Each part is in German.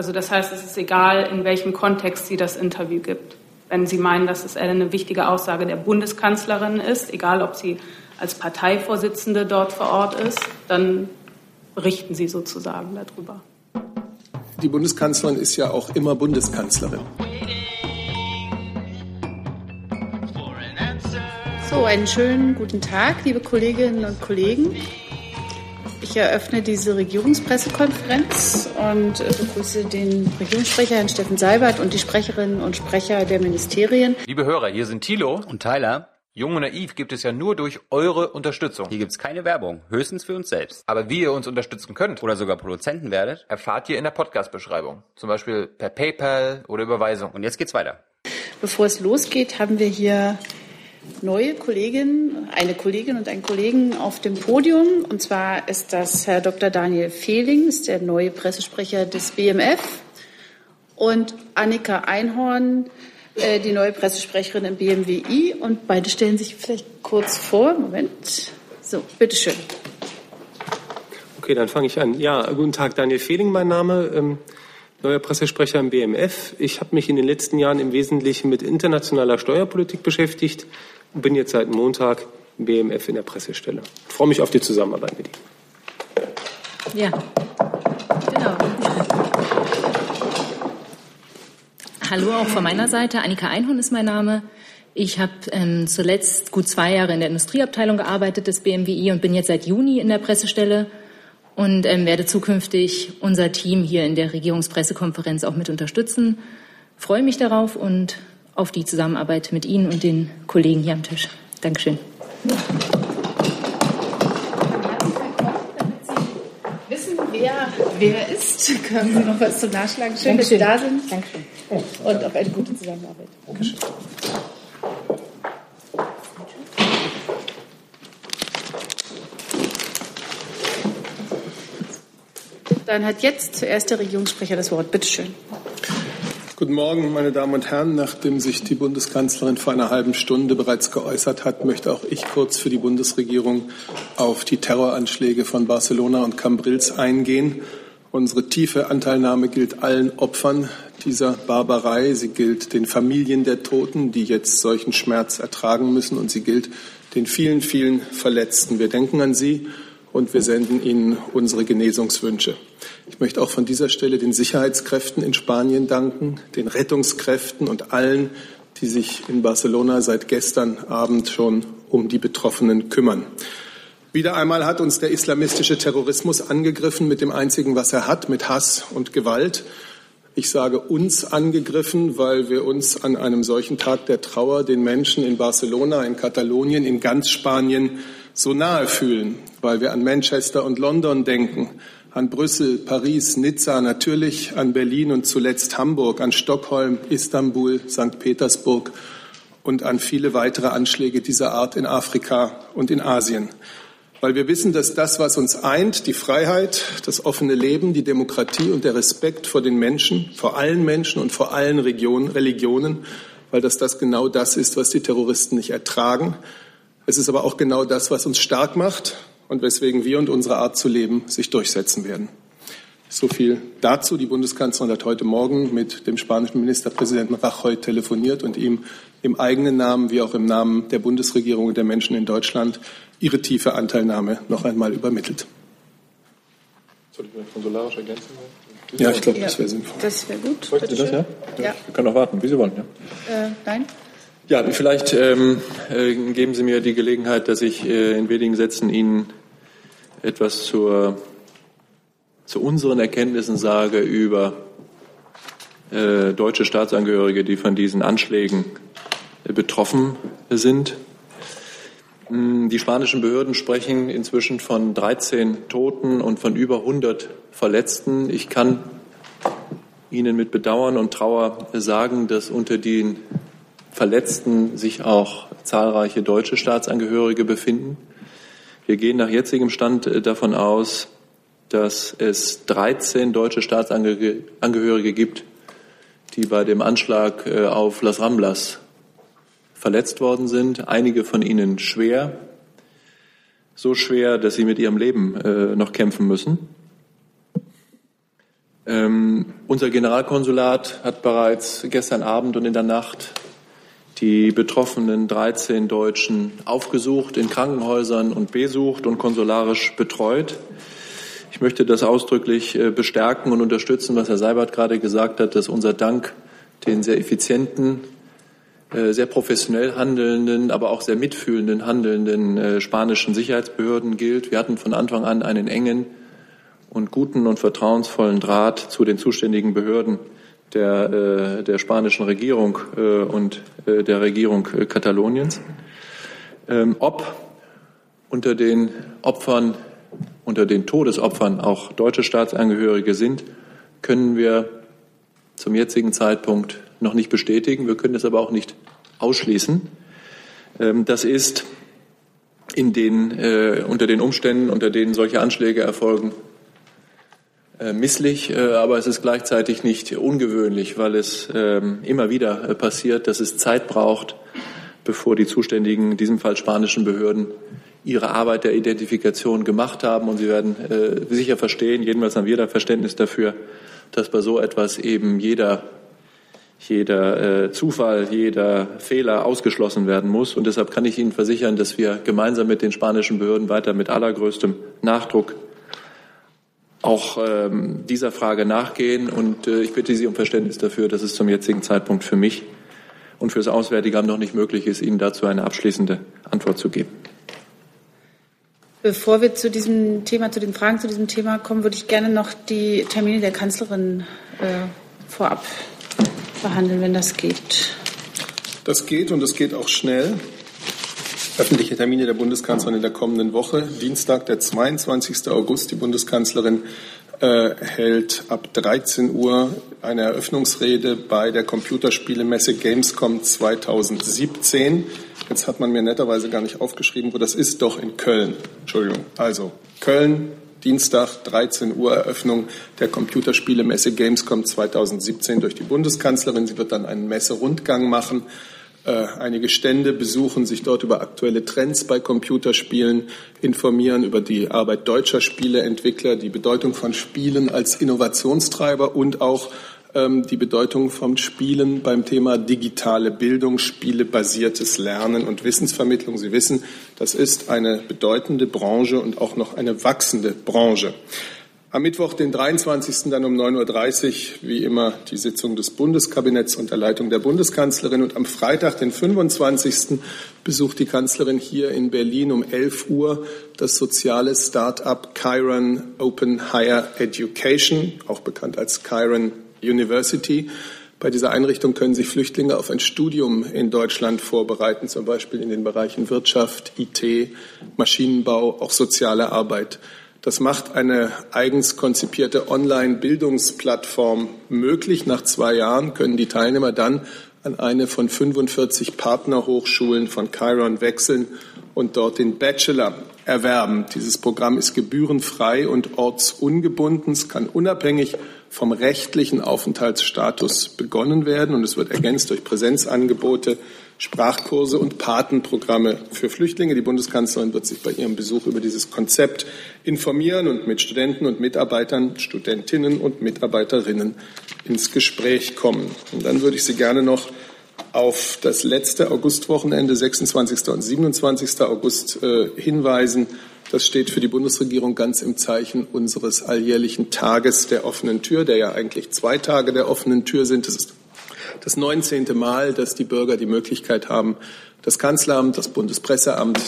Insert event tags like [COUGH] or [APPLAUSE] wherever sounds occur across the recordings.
Also das heißt, es ist egal, in welchem Kontext sie das Interview gibt. Wenn Sie meinen, dass es eine wichtige Aussage der Bundeskanzlerin ist, egal ob sie als Parteivorsitzende dort vor Ort ist, dann berichten Sie sozusagen darüber. Die Bundeskanzlerin ist ja auch immer Bundeskanzlerin. So, einen schönen guten Tag, liebe Kolleginnen und Kollegen. Ich eröffne diese Regierungspressekonferenz und begrüße den Regierungssprecher, Herrn Steffen Seibert, und die Sprecherinnen und Sprecher der Ministerien. Liebe Hörer, hier sind Thilo und Tyler. Jung und Naiv gibt es ja nur durch eure Unterstützung. Hier gibt es keine Werbung, höchstens für uns selbst. Aber wie ihr uns unterstützen könnt oder sogar Produzenten werdet, erfahrt ihr in der Podcast-Beschreibung. Zum Beispiel per PayPal oder Überweisung. Und jetzt geht's weiter. Bevor es losgeht, haben wir hier neue Kolleginnen, eine Kollegin und einen Kollegen auf dem Podium. Und zwar ist das Herr Dr. Daniel Fehling, ist der neue Pressesprecher des BMF. Und Annika Einhorn, äh, die neue Pressesprecherin im BMWI. Und beide stellen sich vielleicht kurz vor. Moment. So, bitteschön. Okay, dann fange ich an. Ja, guten Tag, Daniel Fehling, mein Name. Ähm, neuer Pressesprecher im BMF. Ich habe mich in den letzten Jahren im Wesentlichen mit internationaler Steuerpolitik beschäftigt und bin jetzt seit Montag im BMF in der Pressestelle. Ich freue mich auf die Zusammenarbeit mit Ihnen. Ja, genau. Hallo auch von meiner Seite. Annika Einhorn ist mein Name. Ich habe ähm, zuletzt gut zwei Jahre in der Industrieabteilung gearbeitet des BMWI und bin jetzt seit Juni in der Pressestelle und ähm, werde zukünftig unser Team hier in der Regierungspressekonferenz auch mit unterstützen. Freue mich darauf und auf die Zusammenarbeit mit Ihnen und den Kollegen hier am Tisch. Dankeschön. wer, wer ist. Können Sie noch was zum Nachschlagen? Schön, Dankeschön. dass Sie da sind. Dankeschön. Und auf eine gute Zusammenarbeit. Dankeschön. Dann hat jetzt zuerst der Regierungssprecher das Wort. Bitte schön. Guten Morgen, meine Damen und Herren. Nachdem sich die Bundeskanzlerin vor einer halben Stunde bereits geäußert hat, möchte auch ich kurz für die Bundesregierung auf die Terroranschläge von Barcelona und Cambrils eingehen. Unsere tiefe Anteilnahme gilt allen Opfern dieser Barbarei. Sie gilt den Familien der Toten, die jetzt solchen Schmerz ertragen müssen. Und sie gilt den vielen, vielen Verletzten. Wir denken an sie und wir senden ihnen unsere Genesungswünsche. Ich möchte auch von dieser Stelle den Sicherheitskräften in Spanien danken, den Rettungskräften und allen, die sich in Barcelona seit gestern Abend schon um die Betroffenen kümmern. Wieder einmal hat uns der islamistische Terrorismus angegriffen mit dem einzigen, was er hat, mit Hass und Gewalt. Ich sage uns angegriffen, weil wir uns an einem solchen Tag der Trauer den Menschen in Barcelona, in Katalonien, in ganz Spanien so nahe fühlen, weil wir an Manchester und London denken, an Brüssel, Paris, Nizza, natürlich an Berlin und zuletzt Hamburg, an Stockholm, Istanbul, St. Petersburg und an viele weitere Anschläge dieser Art in Afrika und in Asien. Weil wir wissen, dass das, was uns eint, die Freiheit, das offene Leben, die Demokratie und der Respekt vor den Menschen, vor allen Menschen und vor allen Regionen, Religionen, weil das das genau das ist, was die Terroristen nicht ertragen, es ist aber auch genau das, was uns stark macht und weswegen wir und unsere Art zu leben sich durchsetzen werden. So viel dazu. Die Bundeskanzlerin hat heute Morgen mit dem spanischen Ministerpräsidenten Rajoy telefoniert und ihm im eigenen Namen wie auch im Namen der Bundesregierung und der Menschen in Deutschland ihre tiefe Anteilnahme noch einmal übermittelt. Soll ich mit konsularisch ergänzen? Ja, ich glaube, das wäre sinnvoll. Das wäre gut. Sie das, ja? ja? Wir können auch warten, wie Sie wollen. Ja. Äh, nein? Ja, vielleicht ähm, äh, geben Sie mir die Gelegenheit, dass ich äh, in wenigen Sätzen Ihnen etwas zur, zu unseren Erkenntnissen sage über äh, deutsche Staatsangehörige, die von diesen Anschlägen äh, betroffen sind. Hm, die spanischen Behörden sprechen inzwischen von 13 Toten und von über 100 Verletzten. Ich kann Ihnen mit Bedauern und Trauer sagen, dass unter den Verletzten sich auch zahlreiche deutsche Staatsangehörige befinden. Wir gehen nach jetzigem Stand äh, davon aus, dass es 13 deutsche Staatsangehörige gibt, die bei dem Anschlag äh, auf Las Ramblas verletzt worden sind, einige von ihnen schwer, so schwer, dass sie mit ihrem Leben äh, noch kämpfen müssen. Ähm, Unser Generalkonsulat hat bereits gestern Abend und in der Nacht die betroffenen 13 Deutschen aufgesucht, in Krankenhäusern und besucht und konsularisch betreut. Ich möchte das ausdrücklich äh, bestärken und unterstützen, was Herr Seibert gerade gesagt hat, dass unser Dank den sehr effizienten, äh, sehr professionell handelnden, aber auch sehr mitfühlenden handelnden äh, spanischen Sicherheitsbehörden gilt. Wir hatten von Anfang an einen engen und guten und vertrauensvollen Draht zu den zuständigen Behörden der, der spanischen Regierung und der Regierung Kataloniens. Ähm, ob unter den Opfern unter den Todesopfern auch deutsche Staatsangehörige sind, können wir zum jetzigen Zeitpunkt noch nicht bestätigen. Wir können es aber auch nicht ausschließen. Ähm, das ist in den, äh, unter den Umständen, unter denen solche Anschläge erfolgen, äh, misslich, äh, aber es ist gleichzeitig nicht ungewöhnlich, weil es ähm, immer wieder passiert, dass es Zeit braucht, bevor die zuständigen, in diesem Fall spanischen Behörden, ihre Arbeit der Identifikation gemacht haben. Und Sie werden äh, sicher verstehen, jedenfalls haben wir da Verständnis dafür, dass bei so etwas eben jeder, jeder äh, Zufall, jeder Fehler ausgeschlossen werden muss. Und deshalb kann ich Ihnen versichern, dass wir gemeinsam mit den spanischen Behörden weiter mit allergrößtem Nachdruck auch ähm, dieser Frage nachgehen. Und äh, ich bitte Sie um Verständnis dafür, dass es zum jetzigen Zeitpunkt für mich und für das Auswärtige Amt noch nicht möglich ist, Ihnen dazu eine abschließende Antwort zu geben. Bevor wir zu diesem Thema, zu den Fragen zu diesem Thema kommen, würde ich gerne noch die Termine der Kanzlerin äh, vorab behandeln, wenn das geht. Das geht und es geht auch schnell. Öffentliche Termine der Bundeskanzlerin in der kommenden Woche. Dienstag, der 22. August. Die Bundeskanzlerin äh, hält ab 13 Uhr eine Eröffnungsrede bei der Computerspielemesse Gamescom 2017. Jetzt hat man mir netterweise gar nicht aufgeschrieben, wo das ist. Doch in Köln. Entschuldigung. Also Köln, Dienstag, 13 Uhr Eröffnung der Computerspielemesse Gamescom 2017 durch die Bundeskanzlerin. Sie wird dann einen Messerundgang machen einige Stände besuchen, sich dort über aktuelle Trends bei Computerspielen informieren, über die Arbeit deutscher Spieleentwickler, die Bedeutung von Spielen als Innovationstreiber und auch ähm, die Bedeutung von Spielen beim Thema digitale Bildung, spielebasiertes Lernen und Wissensvermittlung. Sie wissen, das ist eine bedeutende Branche und auch noch eine wachsende Branche. Am Mittwoch, den 23. dann um 9.30 Uhr, wie immer, die Sitzung des Bundeskabinetts unter Leitung der Bundeskanzlerin. Und am Freitag, den 25. besucht die Kanzlerin hier in Berlin um 11 Uhr das soziale Start-up Chiron Open Higher Education, auch bekannt als Chiron University. Bei dieser Einrichtung können sich Flüchtlinge auf ein Studium in Deutschland vorbereiten, zum Beispiel in den Bereichen Wirtschaft, IT, Maschinenbau, auch soziale Arbeit. Das macht eine eigens konzipierte Online-Bildungsplattform möglich. Nach zwei Jahren können die Teilnehmer dann an eine von 45 Partnerhochschulen von Chiron wechseln und dort den Bachelor erwerben. Dieses Programm ist gebührenfrei und ortsungebunden. Es kann unabhängig vom rechtlichen Aufenthaltsstatus begonnen werden und es wird ergänzt durch Präsenzangebote Sprachkurse und Patenprogramme für Flüchtlinge. Die Bundeskanzlerin wird sich bei ihrem Besuch über dieses Konzept informieren und mit Studenten und Mitarbeitern, Studentinnen und Mitarbeiterinnen ins Gespräch kommen. Und dann würde ich Sie gerne noch auf das letzte Augustwochenende, 26. und 27. August, äh, hinweisen. Das steht für die Bundesregierung ganz im Zeichen unseres alljährlichen Tages der offenen Tür, der ja eigentlich zwei Tage der offenen Tür sind. Das ist das 19. Mal, dass die Bürger die Möglichkeit haben, das Kanzleramt, das Bundespresseamt,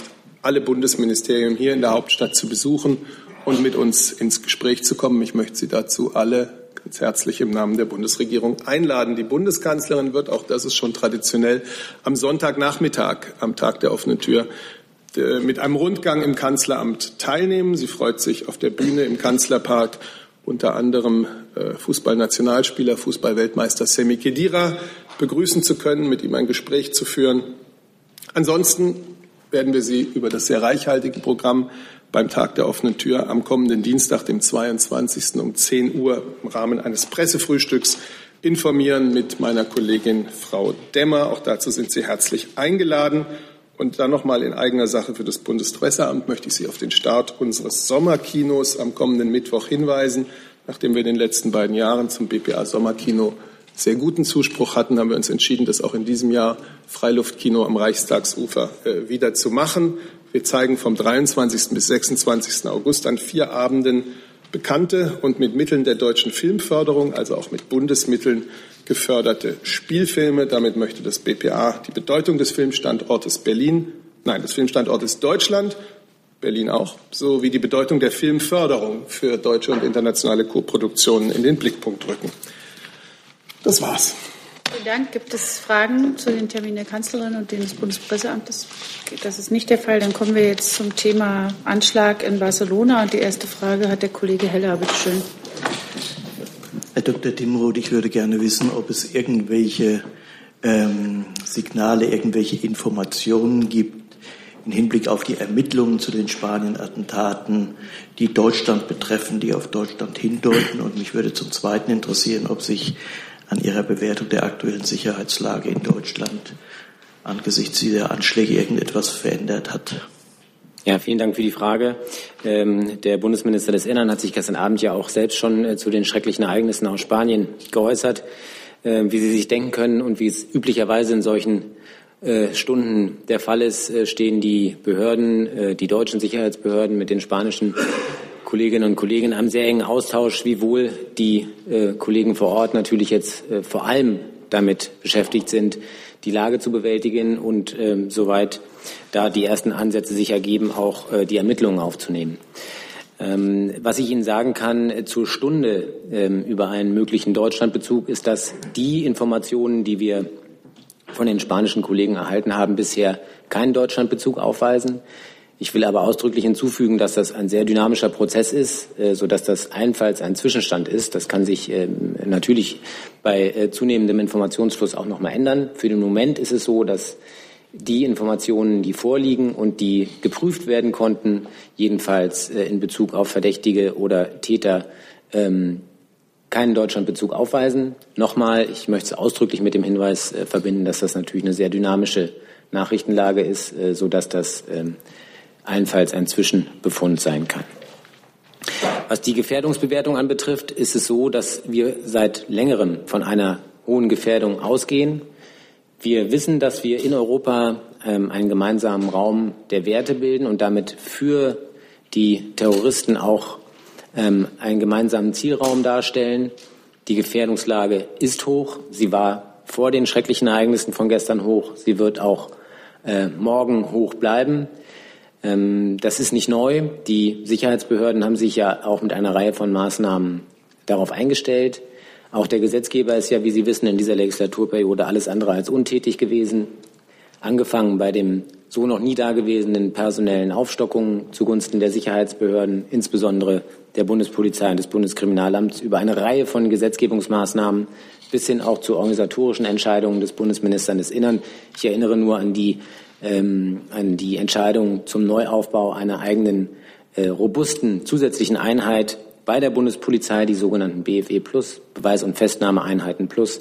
alle Bundesministerien hier in der Hauptstadt zu besuchen und mit uns ins Gespräch zu kommen. Ich möchte Sie dazu alle ganz herzlich im Namen der Bundesregierung einladen. Die Bundeskanzlerin wird, auch das ist schon traditionell, am Sonntagnachmittag, am Tag der offenen Tür, mit einem Rundgang im Kanzleramt teilnehmen. Sie freut sich auf der Bühne im Kanzlerpark unter anderem äh, Fußballnationalspieler, Fußballweltmeister Semi Kedira begrüßen zu können, mit ihm ein Gespräch zu führen. Ansonsten werden wir Sie über das sehr reichhaltige Programm beim Tag der offenen Tür am kommenden Dienstag, dem 22. um 10 Uhr im Rahmen eines Pressefrühstücks informieren mit meiner Kollegin Frau Demmer. Auch dazu sind Sie herzlich eingeladen. Und dann nochmal in eigener Sache für das Bundespresseamt möchte ich Sie auf den Start unseres Sommerkinos am kommenden Mittwoch hinweisen. Nachdem wir in den letzten beiden Jahren zum BPA Sommerkino sehr guten Zuspruch hatten, haben wir uns entschieden, das auch in diesem Jahr Freiluftkino am Reichstagsufer äh, wieder zu machen. Wir zeigen vom 23. bis 26. August an vier Abenden bekannte und mit Mitteln der deutschen Filmförderung, also auch mit Bundesmitteln, geförderte Spielfilme. Damit möchte das BPA die Bedeutung des Filmstandortes Berlin, nein, des Filmstandortes Deutschland, Berlin auch, sowie die Bedeutung der Filmförderung für deutsche und internationale Koproduktionen in den Blickpunkt rücken. Das war's. Vielen Dank. Gibt es Fragen zu den Terminen der Kanzlerin und des Bundespresseamtes? Das ist nicht der Fall. Dann kommen wir jetzt zum Thema Anschlag in Barcelona. Und die erste Frage hat der Kollege Heller. Bitte schön. Herr Dr. Timroth, ich würde gerne wissen, ob es irgendwelche ähm, Signale, irgendwelche Informationen gibt im Hinblick auf die Ermittlungen zu den Spanien-Attentaten, die Deutschland betreffen, die auf Deutschland hindeuten. Und mich würde zum Zweiten interessieren, ob sich an Ihrer Bewertung der aktuellen Sicherheitslage in Deutschland angesichts dieser Anschläge irgendetwas verändert hat. Ja, vielen Dank für die Frage. Ähm, der Bundesminister des Innern hat sich gestern Abend ja auch selbst schon äh, zu den schrecklichen Ereignissen aus Spanien geäußert. Äh, wie Sie sich denken können und wie es üblicherweise in solchen Stunden der Fall ist, äh, stehen die Behörden, äh, die deutschen Sicherheitsbehörden mit den spanischen Kolleginnen und Kollegen einem sehr engen Austausch, wiewohl die äh, Kollegen vor Ort natürlich jetzt äh, vor allem damit beschäftigt sind, die Lage zu bewältigen und äh, soweit da die ersten Ansätze sich ergeben, auch äh, die Ermittlungen aufzunehmen. Ähm, was ich Ihnen sagen kann äh, zur Stunde ähm, über einen möglichen Deutschlandbezug ist, dass die Informationen, die wir von den spanischen Kollegen erhalten haben, bisher keinen Deutschlandbezug aufweisen. Ich will aber ausdrücklich hinzufügen, dass das ein sehr dynamischer Prozess ist, äh, sodass das allenfalls ein Zwischenstand ist. Das kann sich ähm, natürlich bei äh, zunehmendem Informationsfluss auch noch mal ändern. Für den Moment ist es so, dass die Informationen, die vorliegen und die geprüft werden konnten, jedenfalls äh, in Bezug auf Verdächtige oder Täter, ähm, keinen Deutschlandbezug aufweisen. Nochmal, ich möchte es ausdrücklich mit dem Hinweis verbinden, dass das natürlich eine sehr dynamische Nachrichtenlage ist, sodass das ähm, allenfalls ein Zwischenbefund sein kann. Was die Gefährdungsbewertung anbetrifft, ist es so, dass wir seit längerem von einer hohen Gefährdung ausgehen. Wir wissen, dass wir in Europa ähm, einen gemeinsamen Raum der Werte bilden und damit für die Terroristen auch ähm, einen gemeinsamen Zielraum darstellen. Die Gefährdungslage ist hoch. Sie war vor den schrecklichen Ereignissen von gestern hoch. Sie wird auch äh, morgen hoch bleiben. Ähm, das ist nicht neu. Die Sicherheitsbehörden haben sich ja auch mit einer Reihe von Maßnahmen darauf eingestellt. Auch der Gesetzgeber ist ja, wie Sie wissen, in dieser Legislaturperiode alles andere als untätig gewesen. Angefangen bei dem so noch nie dagewesenen personellen Aufstockungen zugunsten der Sicherheitsbehörden, insbesondere der Bundespolizei und des Bundeskriminalamts, über eine Reihe von Gesetzgebungsmaßnahmen bis hin auch zu organisatorischen Entscheidungen des Bundesministers des Innern. Ich erinnere nur an die ähm, an die Entscheidung zum Neuaufbau einer eigenen äh, robusten zusätzlichen Einheit bei der Bundespolizei, die sogenannten BFE Plus, Beweis- und Festnahmeeinheiten Plus,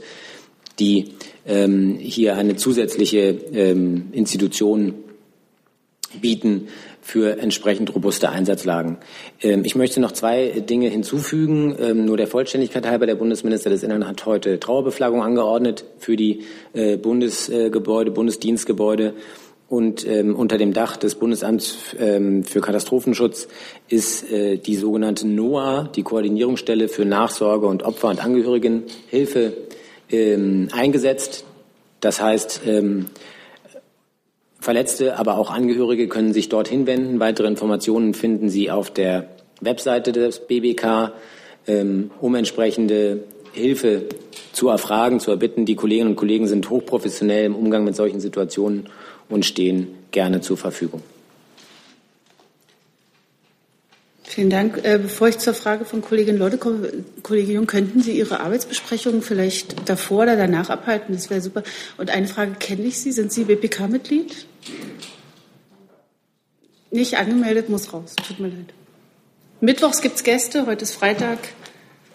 die ähm, hier eine zusätzliche ähm, Institution bieten für entsprechend robuste Einsatzlagen. Ähm, ich möchte noch zwei Dinge hinzufügen. Ähm, nur der Vollständigkeit halber, der Bundesminister des Innern hat heute Trauerbeflaggung angeordnet für die äh, Bundesgebäude, Bundesdienstgebäude und ähm, unter dem Dach des Bundesamts ähm, für Katastrophenschutz ist äh, die sogenannte NOAA, die Koordinierungsstelle für Nachsorge und Opfer- und Angehörigenhilfe, ähm, eingesetzt. Das heißt, ähm, Verletzte, aber auch Angehörige können sich dorthin wenden. Weitere Informationen finden Sie auf der Webseite des BBK, ähm, um entsprechende Hilfe zu erfragen, zu erbitten. Die Kolleginnen und Kollegen sind hochprofessionell im Umgang mit solchen Situationen und stehen gerne zur Verfügung. Vielen Dank. Äh, bevor ich zur Frage von Kollegin Lotte komme, Kollege Jung, könnten Sie Ihre Arbeitsbesprechungen vielleicht davor oder danach abhalten? Das wäre super. Und eine Frage, kenne ich Sie? Sind Sie BPK-Mitglied? Nicht angemeldet, muss raus. Tut mir leid. Mittwochs gibt es Gäste, heute ist Freitag.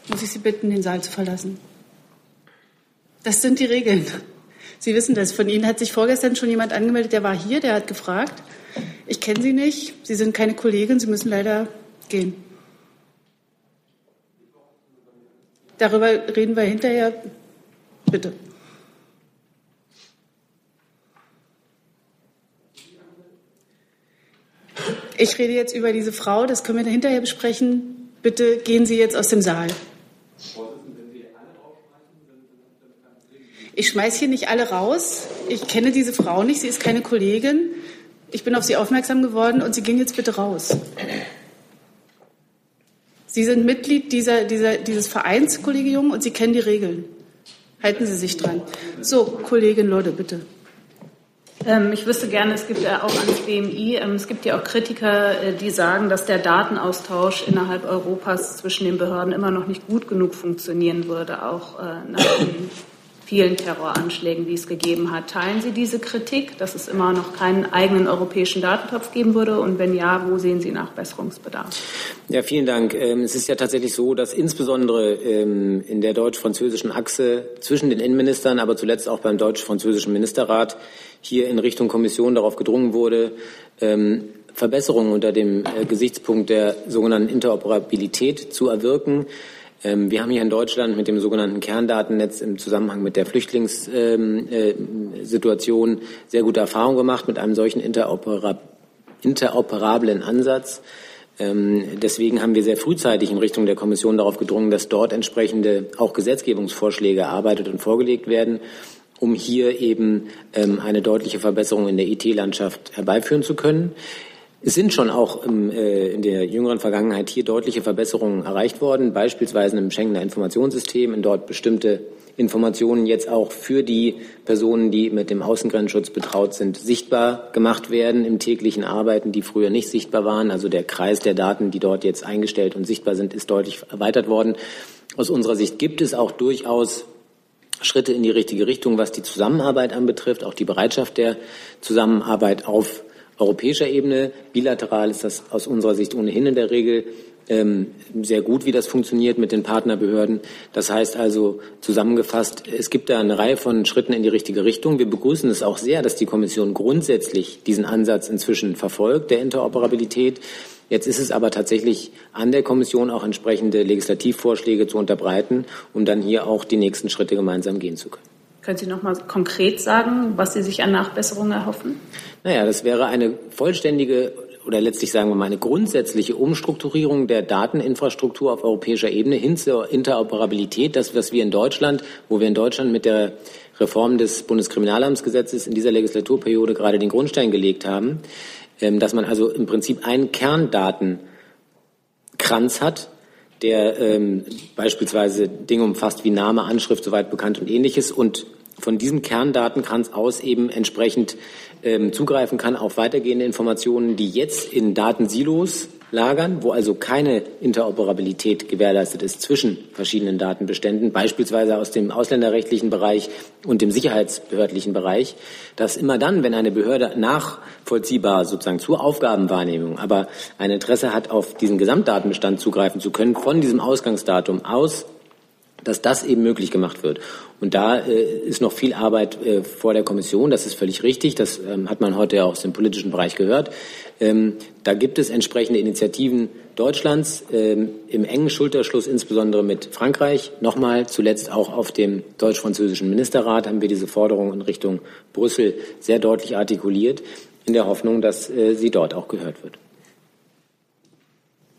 Muss ich Sie bitten, den Saal zu verlassen. Das sind die Regeln. Sie wissen das. Von Ihnen hat sich vorgestern schon jemand angemeldet, der war hier, der hat gefragt. Ich kenne Sie nicht. Sie sind keine Kollegin. Sie müssen leider gehen. Darüber reden wir hinterher. Bitte. Ich rede jetzt über diese Frau, das können wir hinterher besprechen. Bitte gehen Sie jetzt aus dem Saal. Ich schmeiße hier nicht alle raus. Ich kenne diese Frau nicht, sie ist keine Kollegin. Ich bin auf Sie aufmerksam geworden und Sie gehen jetzt bitte raus. Sie sind Mitglied dieser, dieser, dieses Vereins, Kollege Jung, und Sie kennen die Regeln. Halten Sie sich dran. So, Kollegin Lodde, bitte. Ähm, ich wüsste gerne, es gibt ja auch ans BMI, ähm, es gibt ja auch Kritiker, äh, die sagen, dass der Datenaustausch innerhalb Europas zwischen den Behörden immer noch nicht gut genug funktionieren würde, auch äh, nach den vielen Terroranschlägen, die es gegeben hat. Teilen Sie diese Kritik, dass es immer noch keinen eigenen europäischen Datentopf geben würde? Und wenn ja, wo sehen Sie Nachbesserungsbedarf? Ja, vielen Dank. Ähm, es ist ja tatsächlich so, dass insbesondere in der deutsch-französischen Achse zwischen den Innenministern, aber zuletzt auch beim deutsch-französischen Ministerrat hier in Richtung Kommission darauf gedrungen wurde, ähm, Verbesserungen unter dem äh, Gesichtspunkt der sogenannten Interoperabilität zu erwirken. Ähm, wir haben hier in Deutschland mit dem sogenannten Kerndatennetz im Zusammenhang mit der Flüchtlingssituation ähm, äh, sehr gute Erfahrungen gemacht mit einem solchen interopera interoperablen Ansatz. Deswegen haben wir sehr frühzeitig in Richtung der Kommission darauf gedrungen, dass dort entsprechende auch Gesetzgebungsvorschläge erarbeitet und vorgelegt werden um hier eben ähm, eine deutliche Verbesserung in der IT-Landschaft herbeiführen zu können. Es sind schon auch im, äh, in der jüngeren Vergangenheit hier deutliche Verbesserungen erreicht worden, beispielsweise im Schengener Informationssystem, in dort bestimmte Informationen jetzt auch für die Personen, die mit dem Außengrenzschutz betraut sind, sichtbar gemacht werden im täglichen Arbeiten, die früher nicht sichtbar waren. Also der Kreis der Daten, die dort jetzt eingestellt und sichtbar sind, ist deutlich erweitert worden. Aus unserer Sicht gibt es auch durchaus Schritte in die richtige Richtung, was die Zusammenarbeit anbetrifft, auch die Bereitschaft der Zusammenarbeit auf europäischer Ebene. Bilateral ist das aus unserer Sicht ohnehin in der Regel ähm, sehr gut, wie das funktioniert mit den Partnerbehörden. Das heißt also zusammengefasst, es gibt da eine Reihe von Schritten in die richtige Richtung. Wir begrüßen es auch sehr, dass die Kommission grundsätzlich diesen Ansatz inzwischen verfolgt, der Interoperabilität. Jetzt ist es aber tatsächlich an der Kommission auch entsprechende Legislativvorschläge zu unterbreiten, um dann hier auch die nächsten Schritte gemeinsam gehen zu können. Können Sie noch mal konkret sagen, was Sie sich an Nachbesserungen erhoffen? Naja, das wäre eine vollständige oder letztlich sagen wir mal eine grundsätzliche Umstrukturierung der Dateninfrastruktur auf europäischer Ebene hin zur Interoperabilität. Das, was wir in Deutschland, wo wir in Deutschland mit der Reform des Bundeskriminalamtsgesetzes in dieser Legislaturperiode gerade den Grundstein gelegt haben, dass man also im Prinzip einen Kerndatenkranz hat, der ähm, beispielsweise Dinge umfasst wie Name, Anschrift, soweit bekannt und ähnliches und von diesem Kerndatenkranz aus eben entsprechend ähm, zugreifen kann auf weitergehende Informationen, die jetzt in Datensilos lagern, wo also keine Interoperabilität gewährleistet ist zwischen verschiedenen Datenbeständen, beispielsweise aus dem ausländerrechtlichen Bereich und dem sicherheitsbehördlichen Bereich, dass immer dann, wenn eine Behörde nachvollziehbar sozusagen zur Aufgabenwahrnehmung, aber ein Interesse hat, auf diesen Gesamtdatenbestand zugreifen zu können, von diesem Ausgangsdatum aus dass das eben möglich gemacht wird. Und da äh, ist noch viel Arbeit äh, vor der Kommission. Das ist völlig richtig. Das ähm, hat man heute ja aus dem politischen Bereich gehört. Ähm, da gibt es entsprechende Initiativen Deutschlands ähm, im engen Schulterschluss, insbesondere mit Frankreich. Nochmal zuletzt auch auf dem deutsch-französischen Ministerrat haben wir diese Forderung in Richtung Brüssel sehr deutlich artikuliert, in der Hoffnung, dass äh, sie dort auch gehört wird.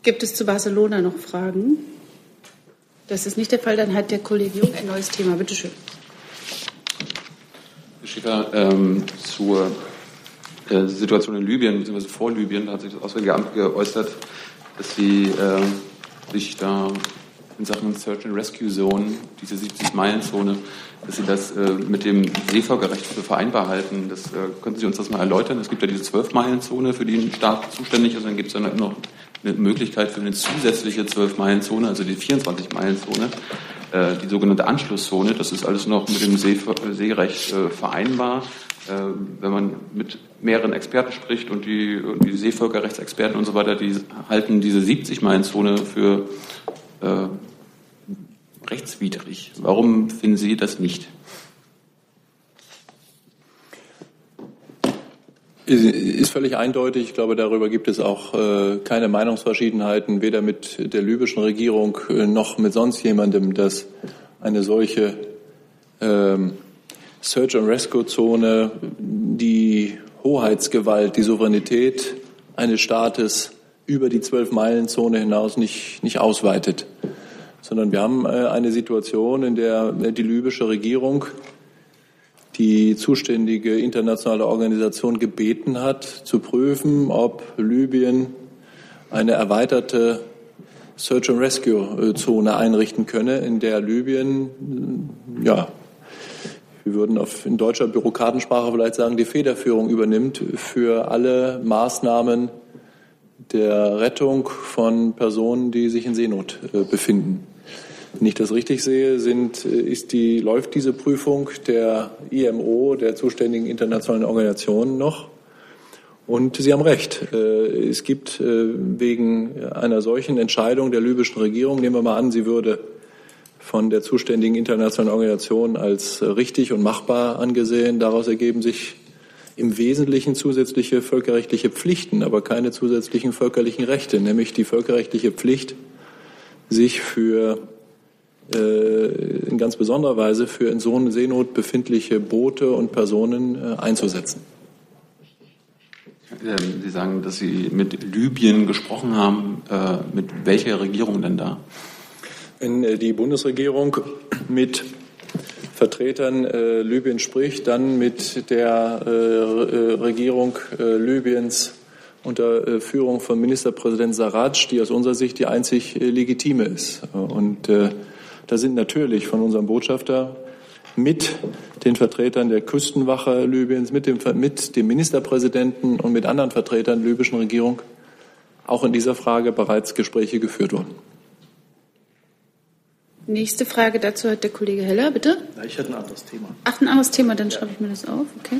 Gibt es zu Barcelona noch Fragen? Das ist nicht der Fall. Dann hat der Kollege Jung ein neues Thema. Bitte schön. Herr Schäfer, ähm, zur äh, Situation in Libyen, beziehungsweise vor Libyen, da hat sich das Auswärtige Amt geäußert, dass Sie äh, sich da in Sachen Search and Rescue Zone, diese 70-Meilen-Zone, dass Sie das äh, mit dem Seevölkerrecht für vereinbar halten. Das, äh, könnten Sie uns das mal erläutern? Es gibt ja diese 12-Meilen-Zone, für die ein Staat zuständig ist. Dann gibt es dann noch eine Möglichkeit für eine zusätzliche 12-Meilen-Zone, also die 24-Meilen-Zone, äh, die sogenannte Anschlusszone. Das ist alles noch mit dem See, Seerecht äh, vereinbar. Äh, wenn man mit mehreren Experten spricht und die, die Seevölkerrechtsexperten und so weiter, die halten diese 70-Meilen-Zone für äh, rechtswidrig. Warum finden Sie das nicht? Ist völlig eindeutig. Ich glaube, darüber gibt es auch äh, keine Meinungsverschiedenheiten, weder mit der libyschen Regierung äh, noch mit sonst jemandem, dass eine solche ähm, Search and Rescue Zone die Hoheitsgewalt, die Souveränität eines Staates über die Zwölf-Meilen-Zone hinaus nicht, nicht ausweitet, sondern wir haben äh, eine Situation, in der die libysche Regierung die zuständige internationale Organisation gebeten hat, zu prüfen, ob Libyen eine erweiterte Search and Rescue Zone einrichten könne, in der Libyen, ja, wir würden auf, in deutscher Bürokratensprache vielleicht sagen, die Federführung übernimmt für alle Maßnahmen der Rettung von Personen, die sich in Seenot äh, befinden. Wenn ich das richtig sehe, sind, äh, ist die, läuft diese Prüfung der IMO, der zuständigen internationalen Organisationen noch. Und Sie haben recht. Äh, es gibt wegen einer solchen Entscheidung der libyschen Regierung, nehmen wir mal an, sie würde von der zuständigen internationalen Organisation als richtig und machbar angesehen. Daraus ergeben sich im Wesentlichen zusätzliche völkerrechtliche Pflichten, aber keine zusätzlichen völkerlichen Rechte, nämlich die völkerrechtliche Pflicht, sich für äh, in ganz besonderer Weise für in Seenot befindliche Boote und Personen äh, einzusetzen. Ähm, Sie sagen, dass Sie mit Libyen gesprochen haben. Äh, mit welcher Regierung denn da? Wenn die Bundesregierung mit Vertretern Libyens spricht, dann mit der Regierung Libyens unter Führung von Ministerpräsident Sarraj, die aus unserer Sicht die einzig legitime ist. Und da sind natürlich von unserem Botschafter mit den Vertretern der Küstenwache Libyens, mit dem, mit dem Ministerpräsidenten und mit anderen Vertretern der libyschen Regierung auch in dieser Frage bereits Gespräche geführt worden. Nächste Frage dazu hat der Kollege Heller, bitte. Ja, ich hätte ein anderes Thema. Ach, ein anderes Thema, dann schreibe ich mir das auf. Okay.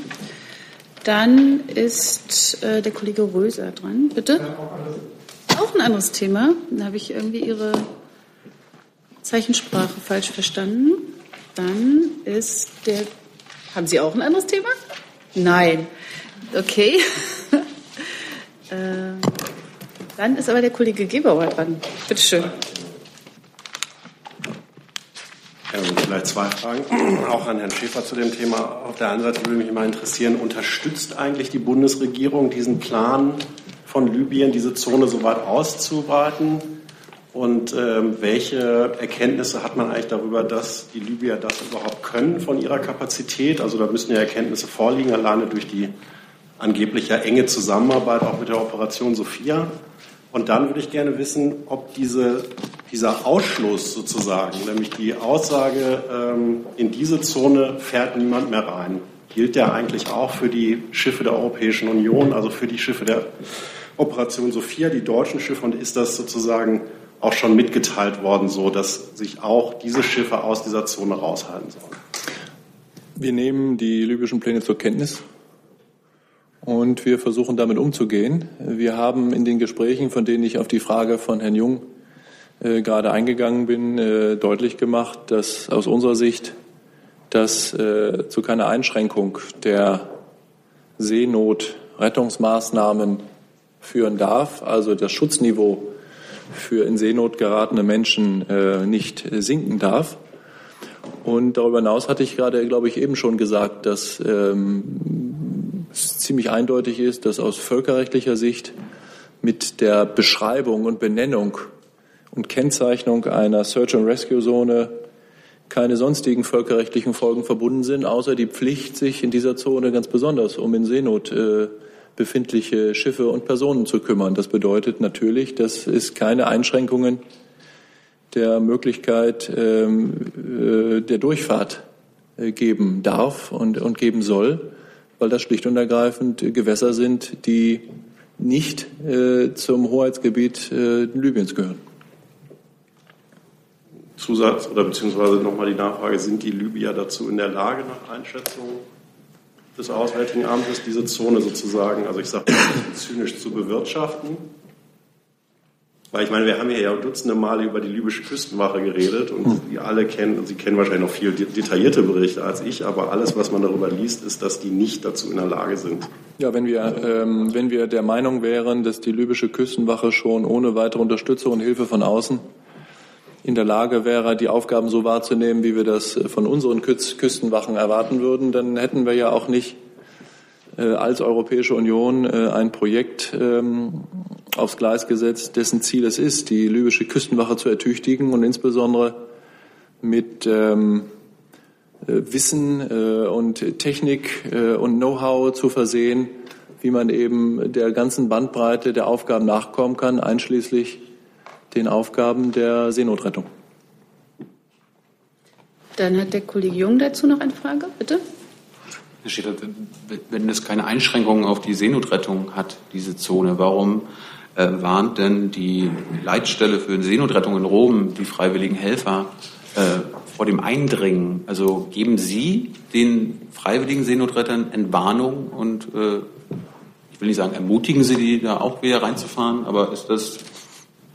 Dann ist äh, der Kollege Röser dran, bitte. Auch ein anderes Thema. Dann habe ich irgendwie Ihre Zeichensprache falsch verstanden. Dann ist der. Haben Sie auch ein anderes Thema? Nein. Okay. [LAUGHS] äh, dann ist aber der Kollege Gebauer dran. Bitte schön. Ja, vielleicht zwei Fragen, [CLEARS THROAT] auch an Herrn Schäfer zu dem Thema. Auf der einen Seite würde mich mal interessieren, unterstützt eigentlich die Bundesregierung diesen Plan von Libyen, diese Zone so weit auszuweiten? Und ähm, welche Erkenntnisse hat man eigentlich darüber, dass die Libyer das überhaupt können von ihrer Kapazität? Also da müssen ja Erkenntnisse vorliegen, alleine durch die angeblich ja enge Zusammenarbeit auch mit der Operation Sophia. Und dann würde ich gerne wissen, ob diese, dieser Ausschluss sozusagen, nämlich die Aussage, ähm, in diese Zone fährt niemand mehr rein, gilt der eigentlich auch für die Schiffe der Europäischen Union, also für die Schiffe der Operation Sophia, die deutschen Schiffe, und ist das sozusagen auch schon mitgeteilt worden, so dass sich auch diese Schiffe aus dieser Zone raushalten sollen. Wir nehmen die libyschen Pläne zur Kenntnis und wir versuchen damit umzugehen. Wir haben in den Gesprächen, von denen ich auf die Frage von Herrn Jung äh, gerade eingegangen bin, äh, deutlich gemacht, dass aus unserer Sicht das äh, zu keiner Einschränkung der Seenotrettungsmaßnahmen führen darf. Also das Schutzniveau für in Seenot geratene Menschen äh, nicht sinken darf. Und darüber hinaus hatte ich gerade, glaube ich, eben schon gesagt, dass ähm, es ziemlich eindeutig ist, dass aus völkerrechtlicher Sicht mit der Beschreibung und Benennung und Kennzeichnung einer Search and Rescue Zone keine sonstigen völkerrechtlichen Folgen verbunden sind, außer die Pflicht, sich in dieser Zone ganz besonders um in Seenot äh, befindliche Schiffe und Personen zu kümmern. Das bedeutet natürlich, dass es keine Einschränkungen der Möglichkeit ähm, äh, der Durchfahrt äh, geben darf und, und geben soll, weil das schlicht und ergreifend Gewässer sind, die nicht äh, zum Hoheitsgebiet äh, Libyens gehören. Zusatz oder beziehungsweise nochmal die Nachfrage, sind die Libyer dazu in der Lage, nach Einschätzung des Auswärtigen Amtes, diese Zone sozusagen, also ich sage mal zynisch zu bewirtschaften? Weil ich meine, wir haben hier ja dutzende Male über die libysche Küstenwache geredet und hm. wir alle kennen, und Sie kennen wahrscheinlich noch viel detaillierte Berichte als ich, aber alles, was man darüber liest, ist, dass die nicht dazu in der Lage sind. Ja, wenn wir, ähm, wenn wir der Meinung wären, dass die libysche Küstenwache schon ohne weitere Unterstützung und Hilfe von außen in der Lage wäre, die Aufgaben so wahrzunehmen, wie wir das von unseren Küstenwachen erwarten würden, dann hätten wir ja auch nicht äh, als Europäische Union äh, ein Projekt ähm, aufs Gleis gesetzt, dessen Ziel es ist, die libysche Küstenwache zu ertüchtigen und insbesondere mit ähm, äh, Wissen und Technik und Know-how zu versehen, wie man eben der ganzen Bandbreite der Aufgaben nachkommen kann, einschließlich den Aufgaben der Seenotrettung. Dann hat der Kollege Jung dazu noch eine Frage, bitte. Herr Schäfer, wenn es keine Einschränkungen auf die Seenotrettung hat, diese Zone, warum äh, warnt denn die Leitstelle für Seenotrettung in Rom die freiwilligen Helfer äh, vor dem Eindringen? Also geben Sie den freiwilligen Seenotrettern Entwarnung und äh, ich will nicht sagen, ermutigen Sie die da auch wieder reinzufahren, aber ist das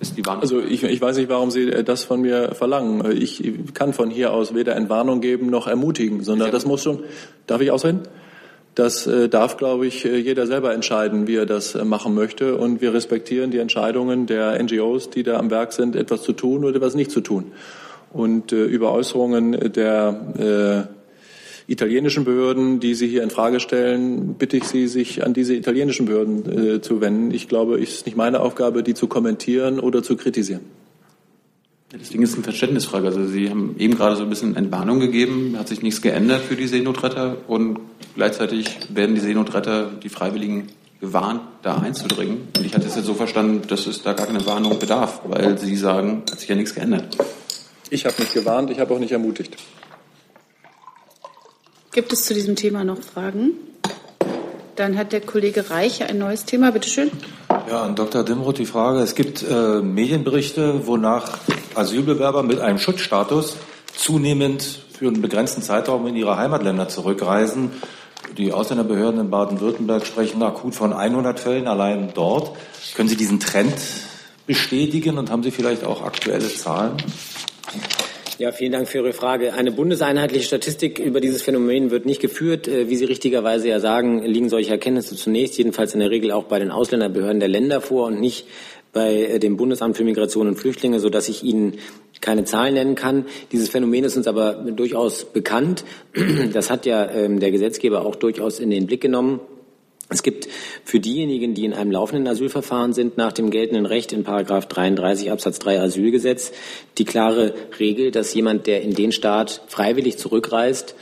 ist die Warnung? Also ich, ich weiß nicht, warum Sie das von mir verlangen. Ich kann von hier aus weder Entwarnung geben noch ermutigen, sondern das muss schon. Darf ich ausreden? Das äh, darf, glaube ich, äh, jeder selber entscheiden, wie er das äh, machen möchte. Und wir respektieren die Entscheidungen der NGOs, die da am Werk sind, etwas zu tun oder etwas nicht zu tun. Und über Äußerungen der italienischen Behörden, die Sie hier in Frage stellen, bitte ich Sie, sich an diese italienischen Behörden äh, zu wenden. Ich glaube, es ist nicht meine Aufgabe, die zu kommentieren oder zu kritisieren. Das Ding ist eine Verständnisfrage. Also Sie haben eben gerade so ein bisschen Entwarnung gegeben, hat sich nichts geändert für die Seenotretter und gleichzeitig werden die Seenotretter, die Freiwilligen, gewarnt, da einzudringen. Und ich hatte es jetzt so verstanden, dass es da gar keine Warnung bedarf, weil Sie sagen, hat sich ja nichts geändert. Ich habe nicht gewarnt, ich habe auch nicht ermutigt. Gibt es zu diesem Thema noch Fragen? Dann hat der Kollege Reiche ein neues Thema. Bitte schön. Ja, an Dr. Dimroth die Frage. Es gibt äh, Medienberichte, wonach Asylbewerber mit einem Schutzstatus zunehmend für einen begrenzten Zeitraum in ihre Heimatländer zurückreisen. Die Ausländerbehörden in Baden-Württemberg sprechen akut von 100 Fällen allein dort. Können Sie diesen Trend bestätigen und haben Sie vielleicht auch aktuelle Zahlen? Ja, vielen Dank für Ihre Frage. Eine bundeseinheitliche Statistik über dieses Phänomen wird nicht geführt. Äh, wie Sie richtigerweise ja sagen, liegen solche Erkenntnisse zunächst jedenfalls in der Regel auch bei den Ausländerbehörden der Länder vor und nicht bei äh, dem Bundesamt für Migration und Flüchtlinge, so dass ich Ihnen keine Zahlen nennen kann. Dieses Phänomen ist uns aber durchaus bekannt. Das hat ja ähm, der Gesetzgeber auch durchaus in den Blick genommen. Es gibt für diejenigen, die in einem laufenden Asylverfahren sind, nach dem geltenden Recht in Paragraph 33 Absatz 3 Asylgesetz die klare Regel, dass jemand, der in den Staat freiwillig zurückreist,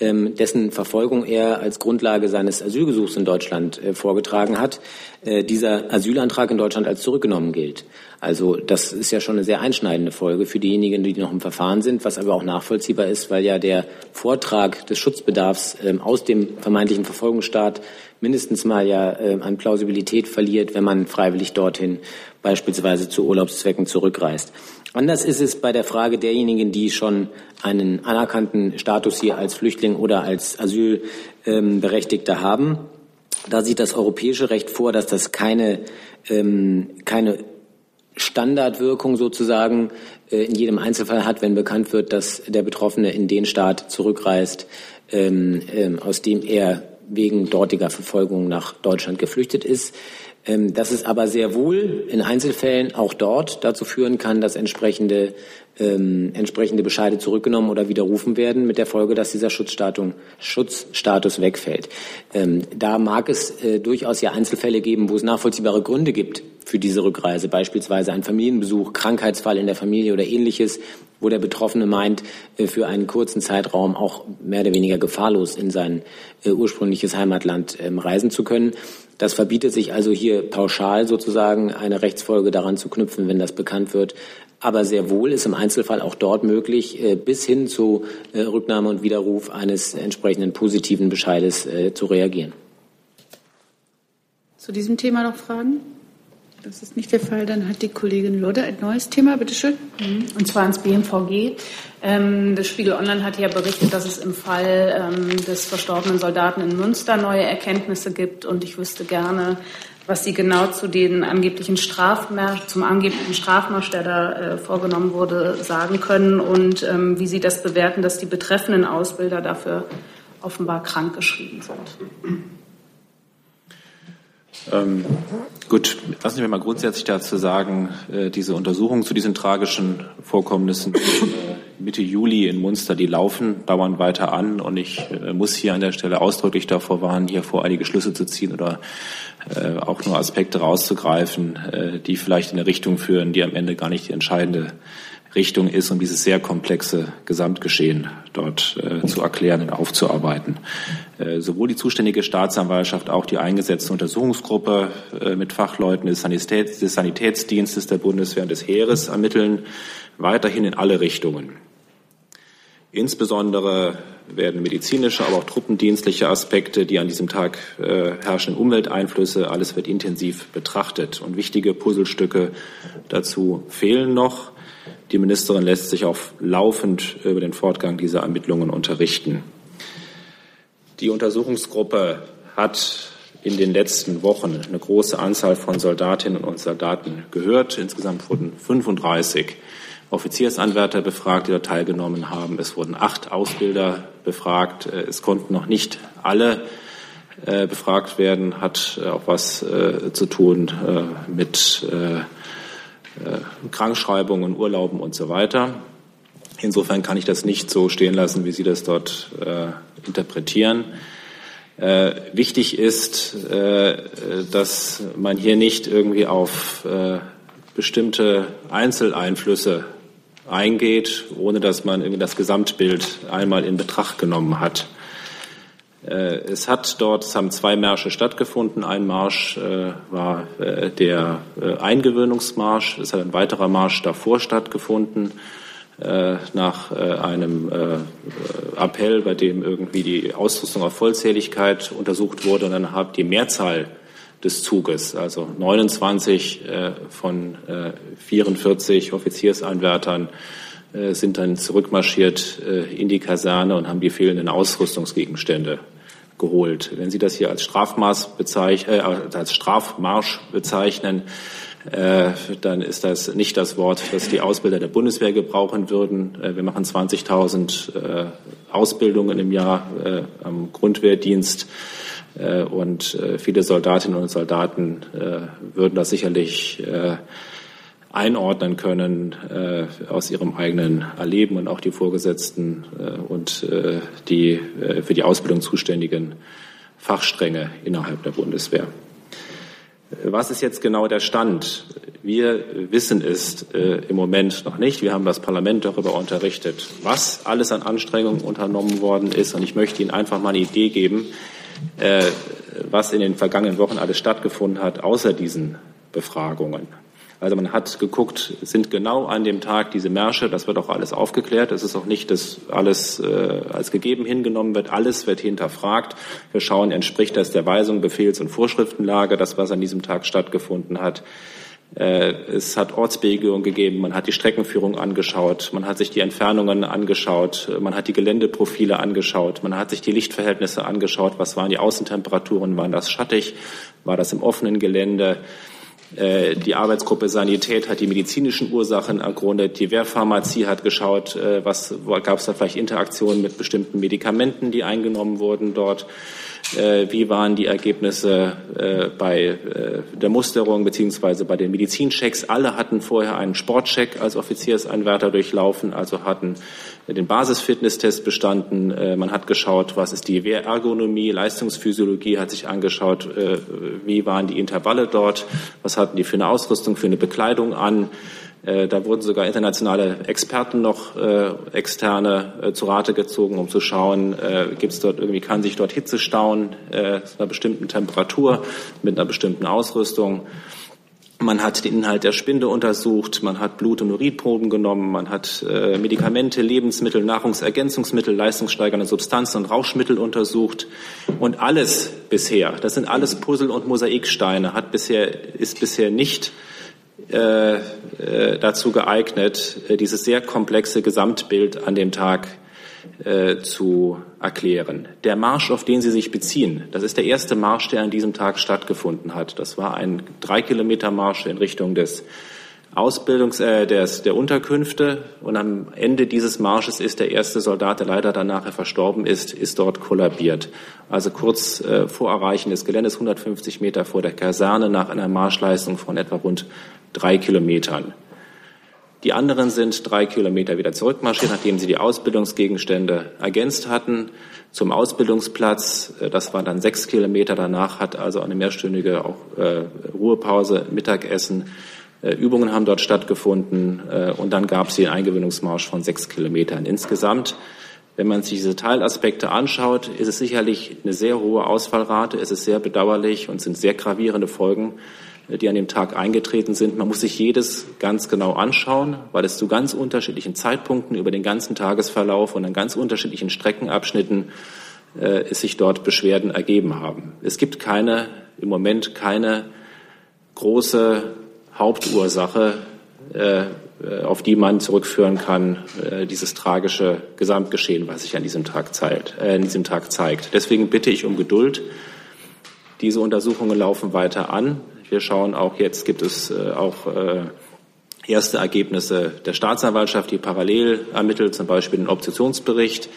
dessen Verfolgung er als Grundlage seines Asylgesuchs in Deutschland äh, vorgetragen hat, äh, dieser Asylantrag in Deutschland als zurückgenommen gilt. Also das ist ja schon eine sehr einschneidende Folge für diejenigen, die noch im Verfahren sind, was aber auch nachvollziehbar ist, weil ja der Vortrag des Schutzbedarfs ähm, aus dem vermeintlichen Verfolgungsstaat mindestens mal ja äh, an Plausibilität verliert, wenn man freiwillig dorthin beispielsweise zu Urlaubszwecken zurückreist. Anders ist es bei der Frage derjenigen, die schon einen anerkannten Status hier als Flüchtling oder als Asylberechtigter haben. Da sieht das europäische Recht vor, dass das keine, ähm, keine Standardwirkung sozusagen äh, in jedem Einzelfall hat, wenn bekannt wird, dass der Betroffene in den Staat zurückreist, ähm, ähm, aus dem er wegen dortiger Verfolgung nach Deutschland geflüchtet ist. Ähm, dass es aber sehr wohl in Einzelfällen auch dort dazu führen kann, dass entsprechende, ähm, entsprechende Bescheide zurückgenommen oder widerrufen werden, mit der Folge, dass dieser Schutzstatus, wegfällt. Ähm, da mag es äh, durchaus ja Einzelfälle geben, wo es nachvollziehbare Gründe gibt für diese Rückreise, beispielsweise ein Familienbesuch, Krankheitsfall in der Familie oder ähnliches, wo der Betroffene meint, äh, für einen kurzen Zeitraum auch mehr oder weniger gefahrlos in sein äh, ursprüngliches Heimatland ähm, reisen zu können. Das verbietet sich also hier pauschal sozusagen eine Rechtsfolge daran zu knüpfen, wenn das bekannt wird. Aber sehr wohl ist im Einzelfall auch dort möglich, äh, bis hin zu äh, Rücknahme und Widerruf eines entsprechenden positiven Bescheides äh, zu reagieren. Zu diesem Thema noch Fragen? Das ist nicht der Fall. Dann hat die Kollegin Lodde ein neues Thema. Bitte schön. Mhm. Und zwar ins BMVG. Ähm, das Spiegel Online hat ja berichtet, dass es im Fall ähm, des verstorbenen Soldaten in Münster neue Erkenntnisse gibt. Und ich wüsste gerne, was Sie genau zu den angeblichen Strafmarsch, zum angeblichen Strafmarsch, der da äh, vorgenommen wurde, sagen können und ähm, wie Sie das bewerten, dass die betreffenden Ausbilder dafür offenbar krankgeschrieben sind. Ähm, gut, lassen Sie mich mal grundsätzlich dazu sagen, äh, diese Untersuchungen zu diesen tragischen Vorkommnissen äh, Mitte Juli in Munster, die laufen, dauern weiter an und ich äh, muss hier an der Stelle ausdrücklich davor warnen, hier vor einige Schlüsse zu ziehen oder äh, auch nur Aspekte rauszugreifen, äh, die vielleicht in eine Richtung führen, die am Ende gar nicht die entscheidende Richtung ist, um dieses sehr komplexe Gesamtgeschehen dort zu erklären und aufzuarbeiten. Sowohl die zuständige Staatsanwaltschaft, auch die eingesetzte Untersuchungsgruppe mit Fachleuten des, Sanitäts, des Sanitätsdienstes der Bundeswehr und des Heeres ermitteln weiterhin in alle Richtungen. Insbesondere werden medizinische, aber auch truppendienstliche Aspekte, die an diesem Tag äh, herrschenden Umwelteinflüsse, alles wird intensiv betrachtet. Und wichtige Puzzlestücke dazu fehlen noch. Die Ministerin lässt sich auch laufend über den Fortgang dieser Ermittlungen unterrichten. Die Untersuchungsgruppe hat in den letzten Wochen eine große Anzahl von Soldatinnen und Soldaten gehört. Insgesamt wurden 35 Offiziersanwärter befragt, die da teilgenommen haben. Es wurden acht Ausbilder befragt. Es konnten noch nicht alle äh, befragt werden, hat auch was äh, zu tun äh, mit äh, Krankschreibungen, Urlauben und so weiter. Insofern kann ich das nicht so stehen lassen, wie Sie das dort äh, interpretieren. Äh, wichtig ist, äh, dass man hier nicht irgendwie auf äh, bestimmte Einzeleinflüsse eingeht, ohne dass man irgendwie das Gesamtbild einmal in Betracht genommen hat. Äh, es hat dort, es haben zwei Märsche stattgefunden. Ein Marsch äh, war äh, der äh, Eingewöhnungsmarsch. Es hat ein weiterer Marsch davor stattgefunden, äh, nach äh, einem Appell, bei dem irgendwie die Ausrüstung auf Vollzähligkeit untersucht wurde. Und dann hat die Mehrzahl des Zuges, also 29 von 44 Offiziersanwärtern, sind dann zurückmarschiert in die Kaserne und haben die fehlenden Ausrüstungsgegenstände geholt. Wenn Sie das hier als Strafmaß bezeichnen, äh, als Strafmarsch bezeichnen, äh, dann ist das nicht das Wort, das die Ausbilder der Bundeswehr gebrauchen würden. Äh, wir machen 20.000 äh, Ausbildungen im Jahr äh, am Grundwehrdienst. Äh, und viele Soldatinnen und Soldaten würden das sicherlich einordnen können äh, aus ihrem eigenen Erleben und auch die Vorgesetzten äh, und äh, die äh, für die Ausbildung zuständigen Fachstränge innerhalb der Bundeswehr. Was ist jetzt genau der Stand? Wir wissen es äh, im Moment noch nicht. Wir haben das Parlament darüber unterrichtet, was alles an Anstrengungen unternommen worden ist. Und ich möchte Ihnen einfach mal eine Idee geben, äh, was in den vergangenen Wochen alles stattgefunden hat, außer diesen Befragungen. Also man hat geguckt, sind genau an dem Tag diese Märsche, das wird auch alles aufgeklärt. Es ist auch nicht, dass alles äh, als gegeben hingenommen wird. Alles wird hinterfragt. Wir schauen, entspricht das der Weisung, Befehls- und Vorschriftenlage, das, was an diesem Tag stattgefunden hat. Äh, es hat Ortsbegehung gegeben, man hat die Streckenführung angeschaut, man hat sich die Entfernungen angeschaut, man hat die Geländeprofile angeschaut, man hat sich die Lichtverhältnisse angeschaut, was waren die Außentemperaturen, waren das schattig, war das im offenen Gelände, äh, die Arbeitsgruppe Sanität hat die medizinischen Ursachen ergründet. Die Wehrpharmazie hat geschaut, äh, was gab es da vielleicht Interaktionen mit bestimmten Medikamenten, die eingenommen wurden dort. Äh, wie waren die Ergebnisse bei der Musterung beziehungsweise bei den Medizinchecks? Alle hatten vorher einen Sportcheck als Offiziersanwärter durchlaufen, also hatten den Basisfitnesstest bestanden. Äh, man hat geschaut, was ist die Wehrergonomie, Leistungsphysiologie, hat sich angeschaut, äh, wie waren die Intervalle dort, was hatten die für eine Ausrüstung, für eine Bekleidung an. Äh, da wurden sogar internationale Experten noch äh, externe äh, zu Rate gezogen, um zu schauen, äh, gibt es dort irgendwie, kann sich dort Hitze stauen, äh, zu einer bestimmten Temperatur, mit einer bestimmten Ausrüstung. Man hat den Inhalt der Spinde untersucht, man hat Blut- und Urinproben genommen, man hat äh, Medikamente, Lebensmittel, Nahrungsergänzungsmittel, leistungssteigernde Substanzen und Rauschmittel untersucht. Und alles bisher, das sind alles Puzzle- und Mosaiksteine, hat bisher, ist bisher nicht äh, äh, dazu geeignet, äh, dieses sehr komplexe Gesamtbild an dem Tag zu erklären. Der Marsch, auf den Sie sich beziehen, das ist der erste Marsch, der an diesem Tag stattgefunden hat. Das war ein drei Kilometer Marsch in Richtung des Ausbildungs äh, des, der Unterkünfte und am Ende dieses Marsches ist der erste Soldat, der leider dann nachher verstorben ist, ist dort kollabiert. Also kurz äh, vor Erreichen des Geländes, 150 Meter vor der Kaserne, nach einer Marschleistung von etwa rund drei Kilometern. Die anderen sind drei Kilometer wieder zurückmarschiert, nachdem sie die Ausbildungsgegenstände ergänzt hatten. Zum Ausbildungsplatz, das waren dann sechs Kilometer. Danach hat also eine mehrstündige auch, äh, Ruhepause, Mittagessen äh, Übungen haben dort stattgefunden äh, und dann gab es den Eingewöhnungsmarsch von sechs Kilometern. Insgesamt, wenn man sich diese Teilaspekte anschaut, ist es sicherlich eine sehr hohe Ausfallrate. Es ist sehr bedauerlich und sind sehr gravierende Folgen, die an dem Tag eingetreten sind. Man muss sich jedes ganz genau anschauen, weil es zu ganz unterschiedlichen Zeitpunkten über den ganzen Tagesverlauf und an ganz unterschiedlichen Streckenabschnitten äh, sich dort Beschwerden ergeben haben. Es gibt keine, im Moment keine große Hauptursache, äh, auf die man zurückführen kann, äh, dieses tragische Gesamtgeschehen, was sich an diesem Tag zeigt. Äh, an diesem Tag zeigt. Deswegen bitte ich um Geduld. Diese Untersuchungen laufen weiter an. Wir schauen auch jetzt, gibt es auch erste Ergebnisse der Staatsanwaltschaft, die parallel ermittelt, zum Beispiel den Obduktionsbericht,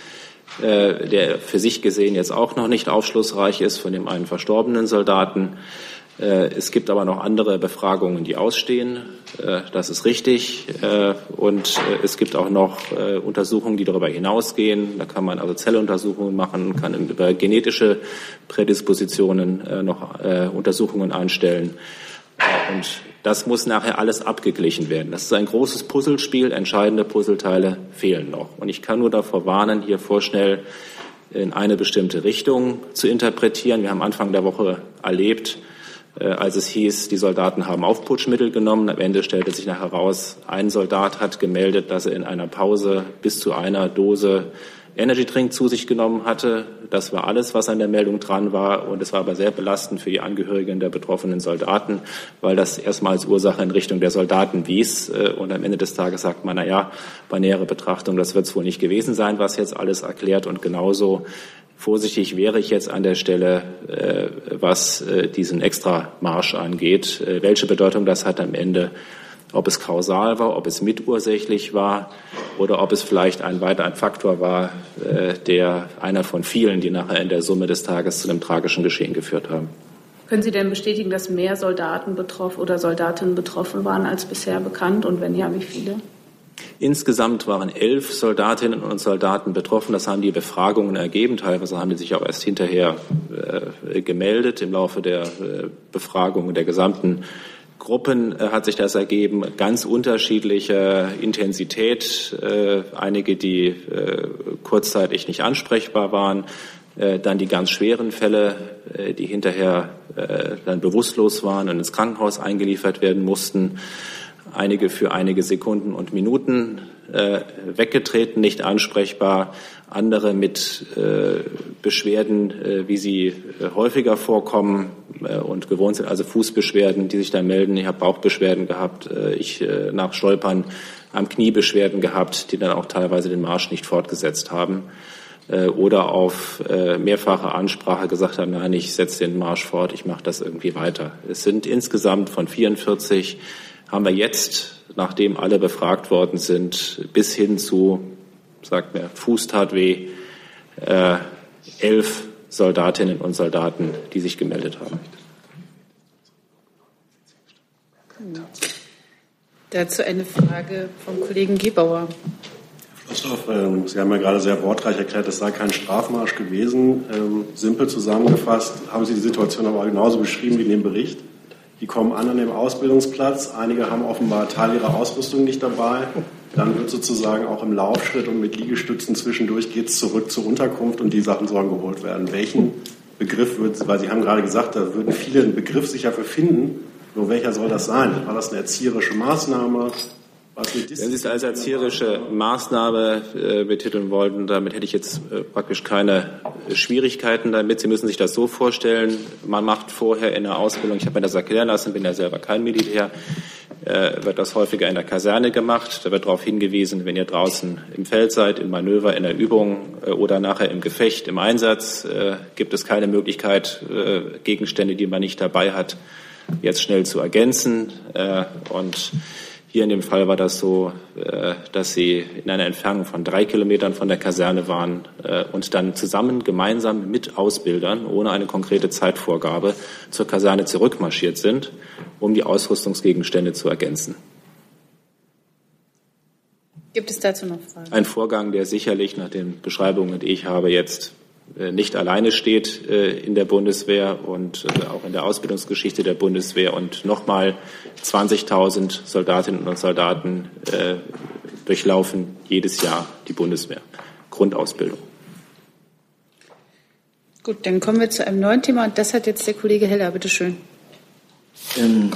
der für sich gesehen jetzt auch noch nicht aufschlussreich ist von dem einen verstorbenen Soldaten. Äh, es gibt aber noch andere Befragungen, die ausstehen. Äh, das ist richtig. Äh, und es gibt auch noch Untersuchungen, die darüber hinausgehen. Da kann man also Zelluntersuchungen machen, kann über genetische Prädispositionen noch Untersuchungen einstellen. Und das muss nachher alles abgeglichen werden. Das ist ein großes Puzzlespiel. Entscheidende Puzzleteile fehlen noch. Und ich kann nur davor warnen, hier vorschnell in eine bestimmte Richtung zu interpretieren. Wir haben Anfang der Woche erlebt, als es hieß, die Soldaten haben Aufputschmittel genommen. Am Ende stellte sich nachher heraus, ein Soldat hat gemeldet, dass er in einer Pause bis zu einer Dose Energy Drink zu sich genommen hatte. Das war alles, was an der Meldung dran war. Und es war aber sehr belastend für die Angehörigen der betroffenen Soldaten, weil das erstmal als Ursache in Richtung der Soldaten wies. Äh, und am Ende des Tages sagt man, na ja, bei näherer Betrachtung, das wird es wohl nicht gewesen sein, was jetzt alles erklärt. Und genauso Vorsichtig wäre ich jetzt an der Stelle, äh, was äh, diesen Extramarsch angeht, welche Bedeutung das hat am Ende, ob es kausal war, ob es mitursächlich war oder ob es vielleicht ein weiterer Faktor war, der einer von vielen, die nachher in der Summe des Tages zu einem tragischen Geschehen geführt haben. Können Sie denn bestätigen, dass mehr Soldaten betroffen oder Soldatinnen betroffen waren als bisher bekannt? Und wenn ja, wie viele? Insgesamt waren elf Soldatinnen und Soldaten betroffen. Das haben die Befragungen ergeben. Teilweise haben die sich auch erst hinterher äh, gemeldet. Im Laufe der äh, Befragungen der gesamten Gruppen äh, hat sich das ergeben. Ganz unterschiedliche Intensität. Äh, einige, die äh, kurzzeitig nicht ansprechbar waren. Äh, dann die ganz schweren Fälle, die hinterher dann bewusstlos waren und ins Krankenhaus eingeliefert werden mussten einige für einige Sekunden und Minuten äh, weggetreten, nicht ansprechbar, andere mit äh, Beschwerden, äh, wie sie äh, häufiger vorkommen äh, und gewohnt sind, also Fußbeschwerden, die sich da melden. Ich habe Bauchbeschwerden gehabt, äh, ich nach Stolpern am Knie Beschwerden gehabt, die dann auch teilweise den Marsch nicht fortgesetzt haben oder auf mehrfache Ansprache gesagt haben, nein, ich setze den Marsch fort, ich mache das irgendwie weiter. Es sind insgesamt von 44 haben wir jetzt, nachdem alle befragt worden sind, bis hin zu, sagt mir, Fußtat weh, äh, elf Soldatinnen und Soldaten, die sich gemeldet haben. Dazu eine Frage vom Kollegen Gebauer. Ähm, Sie haben ja gerade sehr wortreich erklärt, es sei kein Strafmarsch gewesen. Ähm, simpel zusammengefasst haben Sie die Situation aber genauso beschrieben wie in dem Bericht. Die kommen an an dem Ausbildungsplatz. Einige haben offenbar Teil ihrer Ausrüstung nicht dabei. Dann wird sozusagen auch im Laufschritt und mit Liegestützen zwischendurch geht es zurück zur Unterkunft und die Sachen sollen geholt werden. Welchen Begriff wird, weil Sie haben gerade gesagt, da würden viele einen Begriff sicher für finden. Nur welcher soll das sein? War das eine erzieherische Maßnahme? Wenn Sie es als erzieherische Maßnahme äh, betiteln wollten, damit hätte ich jetzt äh, praktisch keine Schwierigkeiten damit. Sie müssen sich das so vorstellen, man macht vorher in der Ausbildung, ich habe mir das erklären lassen, bin ja selber kein Militär, äh, wird das häufiger in der Kaserne gemacht. Da wird darauf hingewiesen, wenn ihr draußen im Feld seid, im Manöver, in der Übung äh, oder nachher im Gefecht, im Einsatz, äh, gibt es keine Möglichkeit, Gegenstände, die man nicht dabei hat, jetzt schnell zu ergänzen. Und hier in dem Fall war das so, äh, dass sie in einer Entfernung von drei Kilometern von der Kaserne waren äh, und dann zusammen gemeinsam mit Ausbildern ohne eine konkrete Zeitvorgabe zur Kaserne zurückmarschiert sind, um die Ausrüstungsgegenstände zu ergänzen. Gibt es dazu noch Fragen? Ein Vorgang, der sicherlich nach den Beschreibungen, die ich habe, jetzt nicht alleine steht äh, in der Bundeswehr und äh, auch in der Ausbildungsgeschichte der Bundeswehr. Und nochmal 20.000 Soldatinnen und Soldaten durchlaufen jedes Jahr die Bundeswehr. Grundausbildung. Gut, dann kommen wir zu einem neuen Thema und das hat jetzt der Kollege Heller. Bitte schön. Ähm,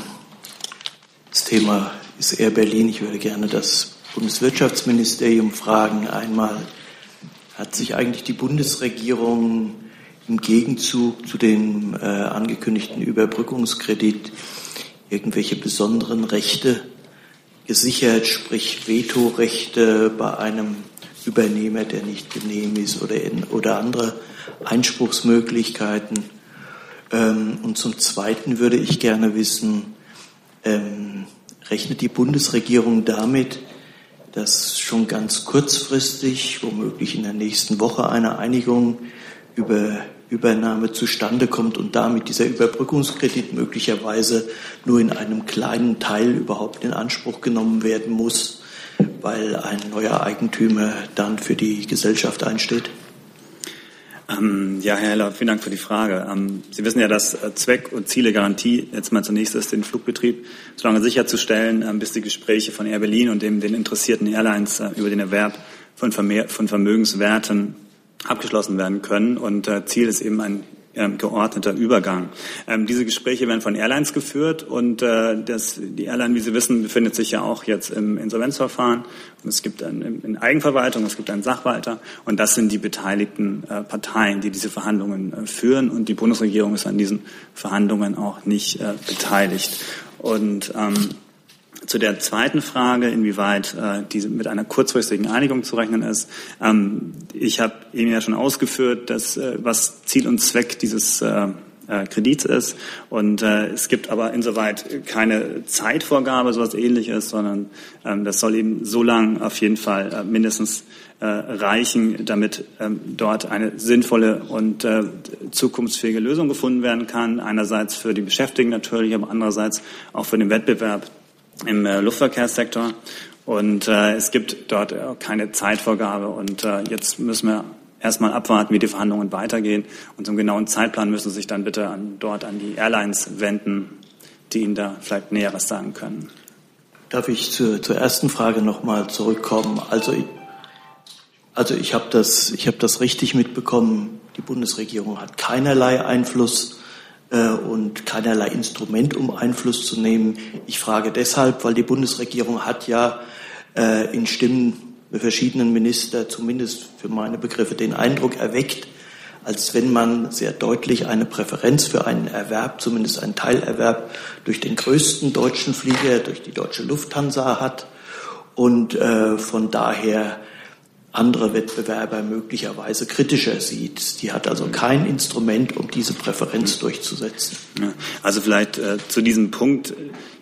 das Thema ist Air Berlin. Ich würde gerne das Bundeswirtschaftsministerium fragen. Einmal hat sich eigentlich die Bundesregierung im Gegenzug zu dem äh, angekündigten Überbrückungskredit irgendwelche besonderen Rechte gesichert, sprich Vetorechte bei einem Übernehmer, der nicht genehm ist oder, in, oder andere Einspruchsmöglichkeiten. Ähm, und zum Zweiten würde ich gerne wissen, ähm, rechnet die Bundesregierung damit, dass schon ganz kurzfristig, womöglich in der nächsten Woche, eine Einigung über Übernahme zustande kommt und damit dieser Überbrückungskredit möglicherweise nur in einem kleinen Teil überhaupt in Anspruch genommen werden muss, weil ein neuer Eigentümer dann für die Gesellschaft einsteht? Ähm, ja, Herr Heller, vielen Dank für die Frage. Ähm, Sie wissen ja, dass äh, Zweck und Ziele Garantie jetzt mal zunächst ist, den Flugbetrieb so lange sicherzustellen, ähm, bis die Gespräche von Air Berlin und dem, den interessierten Airlines äh, über den Erwerb von, Vermehr, von Vermögenswerten abgeschlossen werden können. Und äh, Ziel ist eben ein ähm, geordneter Übergang. Ähm, diese Gespräche werden von Airlines geführt und äh, das, die Airline, wie Sie wissen, befindet sich ja auch jetzt im Insolvenzverfahren. Und es gibt ein, in Eigenverwaltung, es gibt einen Sachwalter und das sind die beteiligten äh, Parteien, die diese Verhandlungen äh, führen und die Bundesregierung ist an diesen Verhandlungen auch nicht äh, beteiligt. Und ähm, zu der zweiten Frage, inwieweit äh, diese mit einer kurzfristigen Einigung zu rechnen ist. Ähm, ich habe eben ja schon ausgeführt, dass äh, was Ziel und Zweck dieses äh, äh Kredits ist. Und äh, es gibt aber insoweit keine Zeitvorgabe, sowas ähnliches, sondern ähm, das soll eben so lang auf jeden Fall äh, mindestens äh, reichen, damit ähm, dort eine sinnvolle und äh, zukunftsfähige Lösung gefunden werden kann. Einerseits für die Beschäftigten natürlich, aber andererseits auch für den Wettbewerb im äh, Luftverkehrssektor. Und äh, es gibt dort keine Zeitvorgabe. Und äh, jetzt müssen wir erstmal abwarten, wie die Verhandlungen weitergehen. Und zum genauen Zeitplan müssen Sie sich dann bitte an, dort an die Airlines wenden, die Ihnen da vielleicht Näheres sagen können. Darf ich zur, zur ersten Frage nochmal zurückkommen? Also ich, also ich habe das, ich hab das richtig mitbekommen. Die Bundesregierung hat keinerlei Einfluss äh, und keinerlei Instrument, um Einfluss zu nehmen. Ich frage deshalb, weil die Bundesregierung hat ja äh, in Stimmen verschiedenen Minister zumindest für meine Begriffe den Eindruck erweckt, als wenn man sehr deutlich eine Präferenz für einen Erwerb, zumindest einen Teilerwerb durch den größten deutschen Flieger, durch die deutsche Lufthansa hat und äh, von daher andere Wettbewerber möglicherweise kritischer sieht. Die hat also kein Instrument, um diese Präferenz durchzusetzen. Also vielleicht äh, zu diesem Punkt.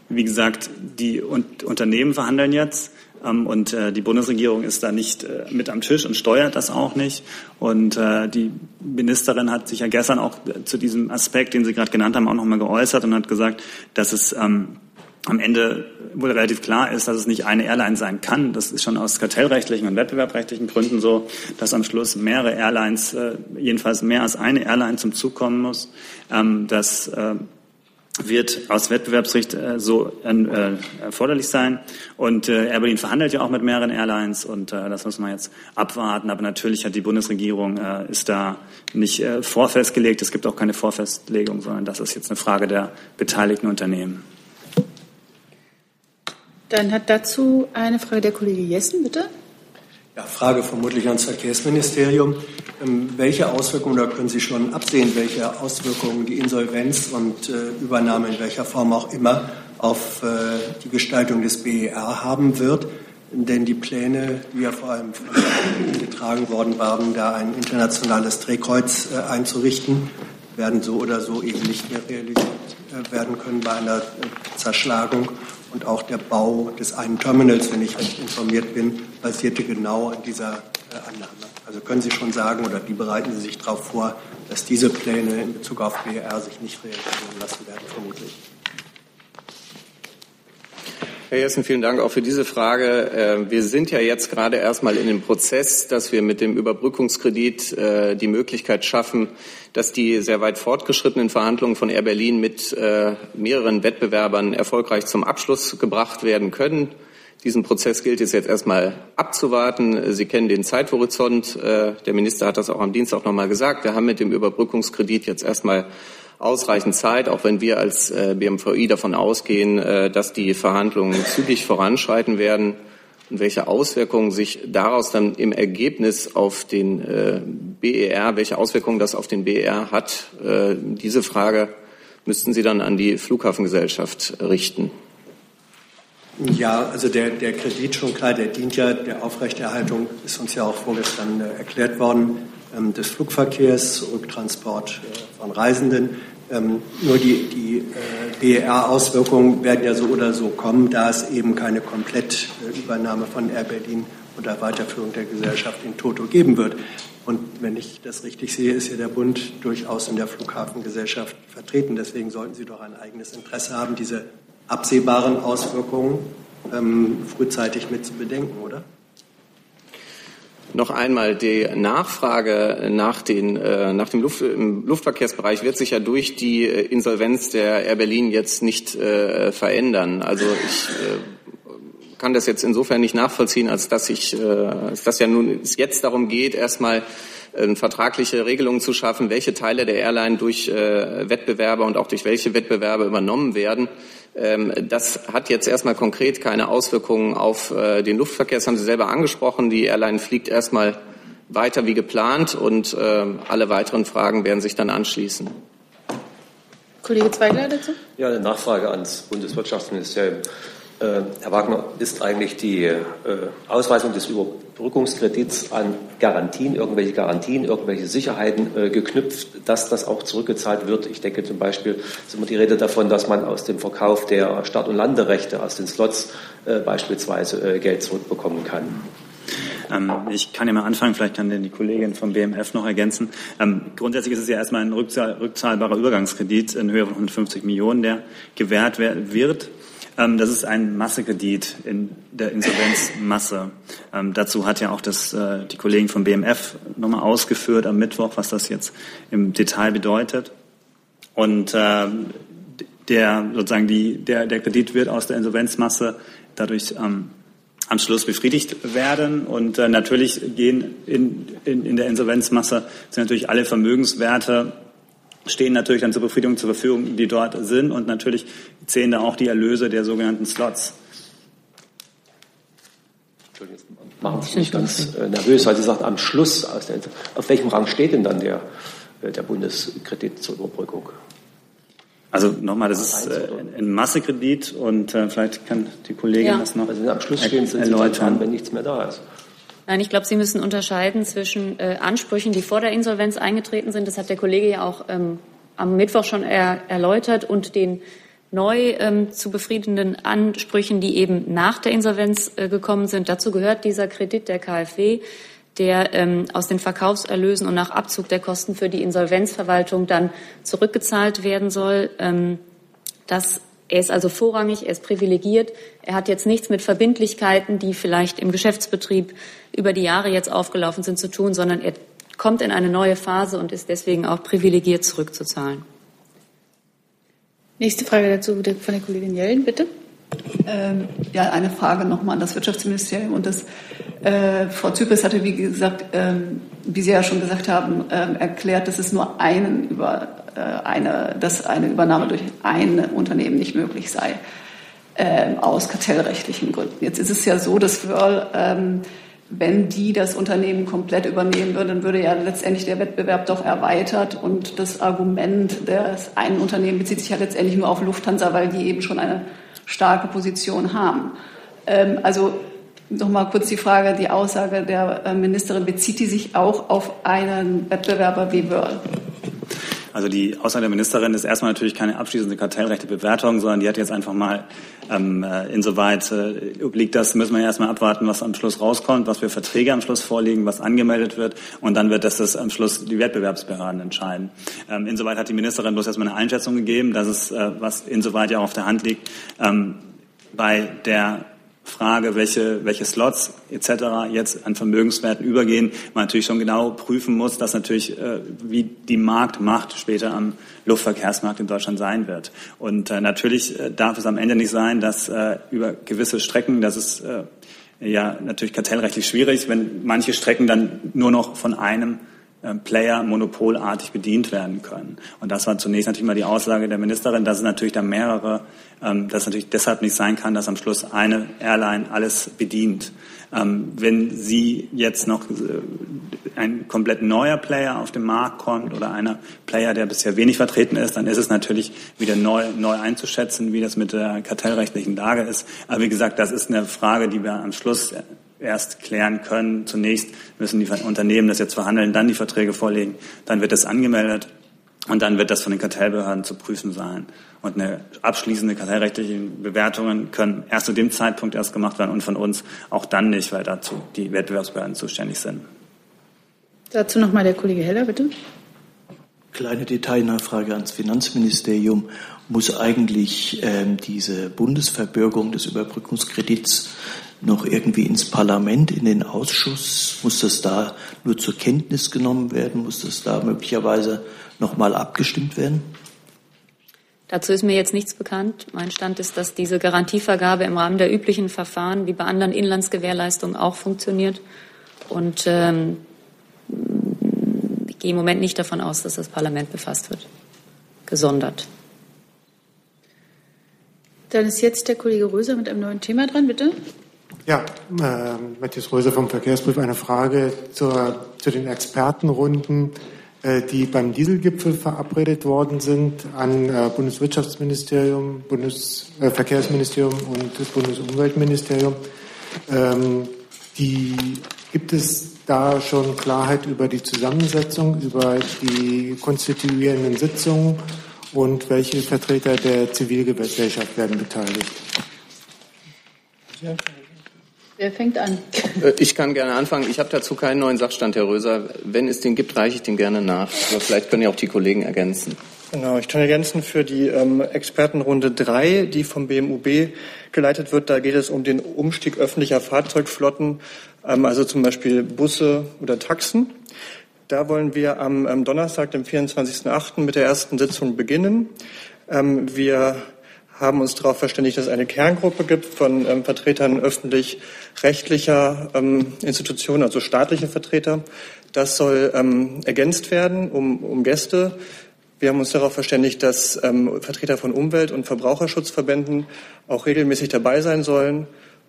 Wie gesagt, die Unternehmen verhandeln jetzt ähm, und äh, die Bundesregierung ist da nicht äh, mit am Tisch und steuert das auch nicht. Und äh, die Ministerin hat sich ja gestern auch zu diesem Aspekt, den Sie gerade genannt haben, auch nochmal geäußert und hat gesagt, dass es ähm, am Ende wohl relativ klar ist, dass es nicht eine Airline sein kann. Das ist schon aus kartellrechtlichen und wettbewerbrechtlichen Gründen so, dass am Schluss mehrere Airlines, äh, jedenfalls mehr als eine Airline zum Zug kommen muss. Ähm, das äh, wird aus Wettbewerbsrecht äh, so erforderlich sein. Und äh, Air Berlin verhandelt ja auch mit mehreren Airlines und das muss man jetzt abwarten. Aber natürlich hat die Bundesregierung ist da nicht vorfestgelegt. Es gibt auch keine Vorfestlegung, sondern das ist jetzt eine Frage der beteiligten Unternehmen. Dann hat dazu eine Frage der Kollege Jessen, bitte. Ja, Frage vermutlich ans Verkehrsministerium. Ähm, welche Auswirkungen, oder können Sie schon absehen, welche Auswirkungen die Insolvenz und äh, Übernahme in welcher Form auch immer auf äh, die Gestaltung des BER haben wird? Denn die Pläne, die ja vor allem getragen worden waren, da ein internationales Drehkreuz äh, einzurichten, werden so oder so eben nicht mehr realisiert äh, werden können bei einer äh, Zerschlagung. Und auch der Bau des einen Terminals, wenn ich recht informiert bin, basierte genau an dieser äh, Annahme. Also können Sie schon sagen oder wie bereiten Sie sich darauf vor, dass diese Pläne in Bezug auf BR sich nicht realisieren lassen werden, vermutlich? Herr Jessen, vielen Dank auch für diese Frage. Äh, wir sind ja jetzt gerade erstmal in dem Prozess, dass wir mit dem Überbrückungskredit äh, die Möglichkeit schaffen, dass die sehr weit fortgeschrittenen Verhandlungen von Air Berlin mit äh, mehreren Wettbewerbern erfolgreich zum Abschluss gebracht werden können. Diesen Prozess gilt es jetzt erstmal abzuwarten. Sie kennen den Zeithorizont. Der Minister hat das auch am Dienstag noch mal gesagt. Wir haben mit dem Überbrückungskredit jetzt erstmal ausreichend Zeit, auch wenn wir als äh, BMVI davon ausgehen, äh, dass die Verhandlungen zügig voranschreiten werden und welche Auswirkungen sich daraus dann im Ergebnis auf den äh, BER, welche Auswirkungen das auf den BER hat, diese Frage müssten Sie dann an die Flughafengesellschaft richten. Ja, also der, der Kredit schon klar, der dient ja der Aufrechterhaltung, ist uns ja auch vorgestern erklärt worden, des Flugverkehrs, Rücktransport von Reisenden. Ähm, nur die, die äh, BER-Auswirkungen werden ja so oder so kommen, da es eben keine Komplettübernahme von Air Berlin unter Weiterführung der Gesellschaft in Toto geben wird. Und wenn ich das richtig sehe, ist ja der Bund durchaus in der Flughafengesellschaft vertreten. Deswegen sollten Sie doch ein eigenes Interesse haben, diese absehbaren Auswirkungen ähm, frühzeitig mit zu bedenken, oder? Noch einmal, die Nachfrage nach, den, äh, nach dem Luft, Luftverkehrsbereich wird sich ja durch die äh, Insolvenz der Air Berlin jetzt nicht äh, verändern. Also ich äh, kann das jetzt insofern nicht nachvollziehen, als dass ich, äh, als dass ja nun es jetzt darum geht, erstmal vertragliche Regelungen zu schaffen, welche Teile der Airline durch Wettbewerber und auch durch welche Wettbewerber übernommen werden. Ähm, das hat jetzt erstmal konkret keine Auswirkungen auf äh, den Luftverkehr. Das haben Sie selber angesprochen. Die Airline fliegt erstmal weiter wie geplant und ähm, alle weiteren Fragen werden sich dann anschließen. Kollege Zweigler dazu? Ja, eine Nachfrage ans Bundeswirtschaftsministerium. Äh, Herr Wagner, ist eigentlich die äh, Ausweisung des Überbrückungskredits an Garantien, irgendwelche Garantien, irgendwelche Sicherheiten äh, geknüpft, dass das auch zurückgezahlt wird? Ich denke zum Beispiel, es ist immer die Rede davon, dass man aus dem Verkauf der Start- und Landerechte, aus den Slots beispielsweise Geld zurückbekommen kann. Ähm, ich kann ja mal anfangen, vielleicht kann denn die Kollegin vom BMF noch ergänzen. Ähm, grundsätzlich ist es ja erstmal ein rückzahl rückzahlbarer Übergangskredit in Höhe von 150 Millionen, der gewährt wird. Ähm, das ist ein Massekredit in der Insolvenzmasse. Ähm, dazu hat ja auch das, äh, die Kollegen vom BMF nochmal ausgeführt am Mittwoch, was das jetzt im Detail bedeutet. Und äh, der sozusagen die, der, der Kredit wird aus der Insolvenzmasse dadurch ähm, am Schluss befriedigt werden. Und äh, natürlich gehen in, in, in der Insolvenzmasse sind natürlich alle Vermögenswerte stehen natürlich dann zur Befriedigung zur Verfügung, die dort sind. Und natürlich zählen da auch die Erlöse der sogenannten Slots. Machen Sie mich ganz äh, nervös, weil Sie sagt, am Schluss, auf welchem Rang steht denn dann der, äh, der Bundeskredit zur Überbrückung? Also nochmal, das ist äh, ein Massekredit und vielleicht kann die Kollegin ja. das noch also am Schluss stehen sind erläutern. Sie dran, wenn nichts mehr da ist. Nein, ich glaube, Sie müssen unterscheiden zwischen äh, Ansprüchen, die vor der Insolvenz eingetreten sind. Das hat der Kollege ja auch ähm, am Mittwoch schon er, erläutert und den neu ähm, zu befriedenden Ansprüchen, die eben nach der Insolvenz äh, gekommen sind. Dazu gehört dieser Kredit der KfW, der ähm, aus den Verkaufserlösen und nach Abzug der Kosten für die Insolvenzverwaltung dann zurückgezahlt werden soll. Ähm, das er ist also vorrangig, er ist privilegiert. Er hat jetzt nichts mit Verbindlichkeiten, die vielleicht im Geschäftsbetrieb über die Jahre jetzt aufgelaufen sind, zu tun, sondern er kommt in eine neue Phase und ist deswegen auch privilegiert zurückzuzahlen. Nächste Frage dazu von der Kollegin Jellen, bitte. Ähm, ja, eine Frage nochmal an das Wirtschaftsministerium. Und das, äh, Frau Zypris hatte, wie gesagt, ähm, wie Sie ja schon gesagt haben, ähm, erklärt, dass es nur einen über äh, eine, dass eine Übernahme durch ein Unternehmen nicht möglich sei, äh, aus kartellrechtlichen Gründen. Jetzt ist es ja so, dass Wörl ähm, wenn die das Unternehmen komplett übernehmen würden, dann würde ja letztendlich der Wettbewerb doch erweitert und das Argument des einen Unternehmen bezieht sich ja letztendlich nur auf Lufthansa, weil die eben schon eine starke Position haben. Ähm, also noch mal kurz die Frage, die Aussage der äh, Ministerin, bezieht die sich auch auf einen Wettbewerber wie Wörl? Also die Aussage der Ministerin ist erstmal natürlich keine abschließende kartellrechte Bewertung, sondern die hat jetzt einfach mal, ähm, äh, insoweit äh, liegt das, müssen wir erstmal abwarten, was am Schluss rauskommt, was für Verträge am Schluss vorliegen, was angemeldet wird und dann wird das, das am Schluss die Wettbewerbsbehörden entscheiden. Ähm, insoweit hat die Ministerin bloß erstmal eine Einschätzung gegeben, dass es, äh, was insoweit ja auch auf der Hand liegt, ähm, bei der Frage, welche, welche Slots etc. jetzt an Vermögenswerten übergehen, man natürlich schon genau prüfen muss, dass natürlich, äh, wie die Marktmacht später am Luftverkehrsmarkt in Deutschland sein wird. Und äh, natürlich äh, darf es am Ende nicht sein, dass äh, über gewisse Strecken, das ist äh, ja natürlich kartellrechtlich schwierig, wenn manche Strecken dann nur noch von einem Player monopolartig bedient werden können. Und das war zunächst natürlich mal die Aussage der Ministerin, dass es natürlich da mehrere, ähm, dass es natürlich deshalb nicht sein kann, dass am Schluss eine Airline alles bedient. Ähm, wenn sie jetzt noch äh, ein komplett neuer Player auf den Markt kommt oder einer Player, der bisher wenig vertreten ist, dann ist es natürlich wieder neu, neu einzuschätzen, wie das mit der kartellrechtlichen Lage ist. Aber wie gesagt, das ist eine Frage, die wir am Schluss erst klären können. Zunächst müssen die Unternehmen das jetzt verhandeln, dann die Verträge vorlegen, dann wird das angemeldet und dann wird das von den Kartellbehörden zu prüfen sein. Und eine abschließende kartellrechtliche Bewertungen können erst zu dem Zeitpunkt erst gemacht werden und von uns auch dann nicht, weil dazu die Wettbewerbsbehörden zuständig sind. Dazu nochmal der Kollege Heller, bitte. Kleine Detailnachfrage ans Finanzministerium. Muss eigentlich ähm, diese Bundesverbürgung des Überbrückungskredits noch irgendwie ins Parlament, in den Ausschuss? Muss das da nur zur Kenntnis genommen werden? Muss das da möglicherweise noch mal abgestimmt werden? Dazu ist mir jetzt nichts bekannt. Mein Stand ist, dass diese Garantievergabe im Rahmen der üblichen Verfahren wie bei anderen Inlandsgewährleistungen auch funktioniert. Und ähm, ich gehe im Moment nicht davon aus, dass das Parlament befasst wird. Gesondert. Dann ist jetzt der Kollege Röser mit einem neuen Thema dran, bitte. Ja, äh, Matthias Röser vom Verkehrsprüf. Eine Frage zur, zu den Expertenrunden, äh, die beim Dieselgipfel verabredet worden sind an äh, Bundeswirtschaftsministerium, Bundesverkehrsministerium äh, und das Bundesumweltministerium. Ähm, die, gibt es da schon Klarheit über die Zusammensetzung, über die konstituierenden Sitzungen und welche Vertreter der Zivilgesellschaft werden beteiligt? Ja. Wer fängt an? Äh, ich kann gerne anfangen. Ich habe dazu keinen neuen Sachstand, Herr Röser. Wenn es den gibt, reiche ich den gerne nach. Aber vielleicht können ja auch die Kollegen ergänzen. Genau, ich kann ergänzen für die ähm, Expertenrunde 3, die vom BMUB geleitet wird. Da geht es um den Umstieg öffentlicher Fahrzeugflotten, ähm, also zum Beispiel Busse oder Taxen. Da wollen wir am, am Donnerstag, dem 24.08. mit der ersten Sitzung beginnen. Ähm, wir haben uns darauf verständigt, dass es eine Kerngruppe gibt von ähm, Vertretern öffentlich-rechtlicher ähm, Institutionen, also staatliche Vertreter. Das soll ähm, ergänzt werden um, um Gäste. Wir haben uns darauf verständigt, dass ähm, Vertreter von Umwelt- und Verbraucherschutzverbänden auch regelmäßig dabei sein sollen.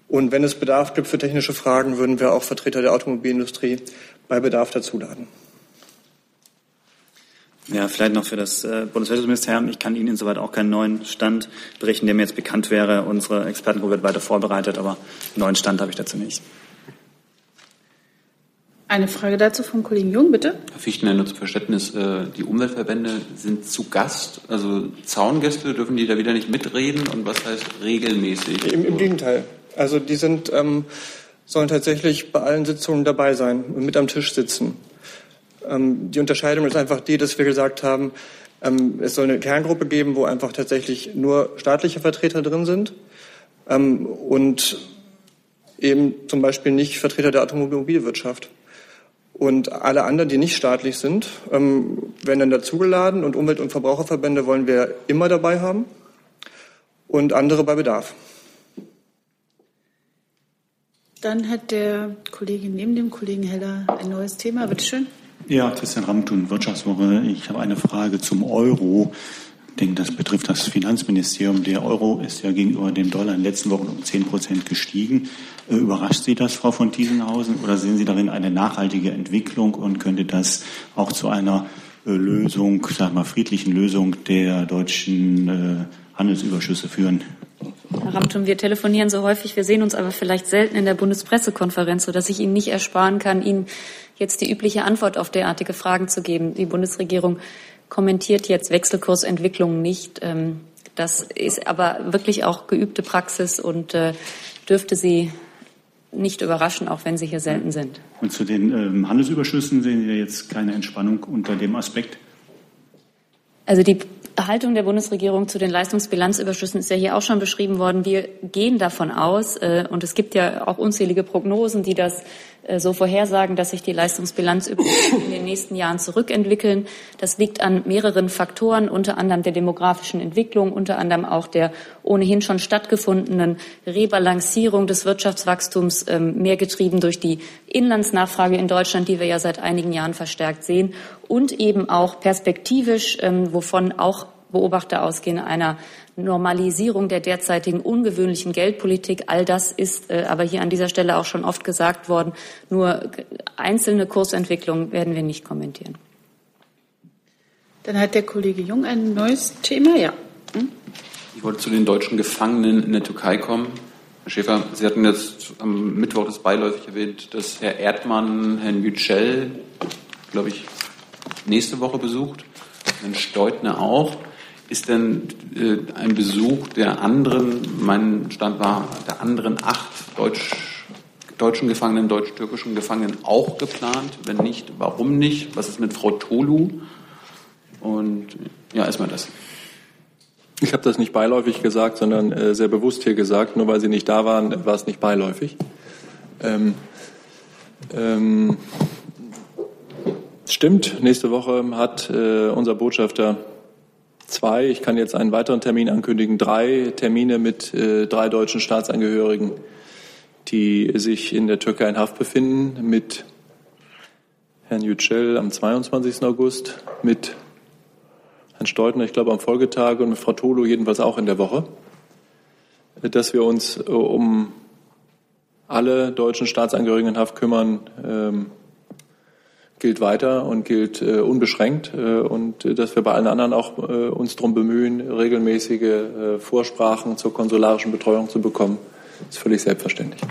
Und wenn es Bedarf gibt für technische Fragen, würden wir auch Vertreter der Automobilindustrie bei Bedarf dazuladen. Ja, vielleicht noch für das äh, Bundeswirtschaftsministerium. Ich kann Ihnen insoweit auch keinen neuen Stand berichten, der mir jetzt bekannt wäre. Unsere Expertengruppe wird weiter vorbereitet, aber einen neuen Stand habe ich dazu nicht. Eine Frage dazu vom Kollegen Jung, bitte. Herr Fichtner, nur zum Verständnis, äh, die Umweltverbände sind zu Gast, also Zaungäste, dürfen die da wieder nicht mitreden und was heißt regelmäßig? Im, im Gegenteil. Also die sind, ähm, sollen tatsächlich bei allen Sitzungen dabei sein und mit am Tisch sitzen. Ähm, die Unterscheidung ist einfach die, dass wir gesagt haben, ähm, es soll eine Kerngruppe geben, wo einfach tatsächlich nur staatliche Vertreter drin sind ähm, und eben zum Beispiel nicht Vertreter der Automobilwirtschaft. Und alle anderen, die nicht staatlich sind, werden dann dazugeladen und Umwelt- und Verbraucherverbände wollen wir immer dabei haben und andere bei Bedarf. Dann hat der Kollege neben dem Kollegen Heller ein neues Thema. Bitte schön. Ja, Christian Ramtun, Wirtschaftswoche. Ich habe eine Frage zum Euro. Ich denke, das betrifft das Finanzministerium. Der Euro ist ja gegenüber dem Dollar in den letzten Wochen um 10 Prozent gestiegen. Äh, überrascht Sie das, Frau von Thiesenhausen, oder sehen Sie darin eine nachhaltige Entwicklung und könnte das auch zu einer äh, Lösung, sag mal, friedlichen Lösung der deutschen äh, Handelsüberschüsse führen? Herr Ramtum, wir telefonieren so häufig, wir sehen uns aber vielleicht selten in der Bundespressekonferenz, sodass ich Ihnen nicht ersparen kann, Ihnen jetzt die übliche Antwort auf derartige Fragen zu geben. Die Bundesregierung kommentiert jetzt Wechselkursentwicklungen nicht. Ähm, das ist aber wirklich auch geübte Praxis und äh, dürfte Sie nicht überraschen, auch wenn Sie hier selten sind. Und zu den ähm, Handelsüberschüssen sehen Sie jetzt keine Entspannung unter dem Aspekt? Also die Haltung der Bundesregierung zu den Leistungsbilanzüberschüssen ist ja hier auch schon beschrieben worden. Wir gehen davon aus, äh, und es gibt ja auch unzählige Prognosen, die das so vorhersagen, dass sich die Leistungsbilanzüberschüsse [COUGHS] in den nächsten Jahren zurückentwickeln. Das liegt an mehreren Faktoren, unter anderem der demografischen Entwicklung, unter anderem auch der ohnehin schon stattgefundenen Rebalancierung des Wirtschaftswachstums, ähm, mehr getrieben durch die Inlandsnachfrage in Deutschland, die wir ja seit einigen Jahren verstärkt sehen, und eben auch perspektivisch, ähm, wovon auch Beobachter ausgehen, einer Normalisierung der derzeitigen ungewöhnlichen Geldpolitik. All das ist äh, aber hier an dieser Stelle auch schon oft gesagt worden. Nur einzelne Kursentwicklungen werden wir nicht kommentieren. Dann hat der Kollege Jung ein neues Thema. Ja. Hm? Ich wollte zu den deutschen Gefangenen in der Türkei kommen. Herr Schäfer, Sie hatten jetzt am Mittwoch das beiläufig erwähnt, dass Herr Erdmann Herrn Yücel, glaube ich, nächste Woche besucht, Herrn Steutner auch. Ist denn äh, ein Besuch der anderen, mein Stand war, der anderen acht Deutsch, deutschen Gefangenen, deutsch-türkischen Gefangenen auch geplant? Wenn nicht, warum nicht? Was ist mit Frau Tolu? Und ja, erstmal das. Ich habe das nicht beiläufig gesagt, sondern äh, sehr bewusst hier gesagt. Nur weil Sie nicht da waren, war es nicht beiläufig. Ähm, ähm, stimmt, nächste Woche hat äh, unser Botschafter zwei, ich kann jetzt einen weiteren Termin ankündigen, drei Termine mit äh, drei deutschen Staatsangehörigen, die sich in der Türkei in Haft befinden, mit Herrn Yücel am 22. August, mit Herrn Steutner, ich glaube, am Folgetag und mit Frau Tolo jedenfalls auch in der Woche, dass wir uns äh, um alle deutschen Staatsangehörigen in Haft kümmern, ähm, gilt weiter und gilt äh, unbeschränkt äh, und äh, dass wir bei allen anderen auch äh, uns darum bemühen, regelmäßige äh, Vorsprachen zur konsularischen Betreuung zu bekommen, ist völlig selbstverständlich.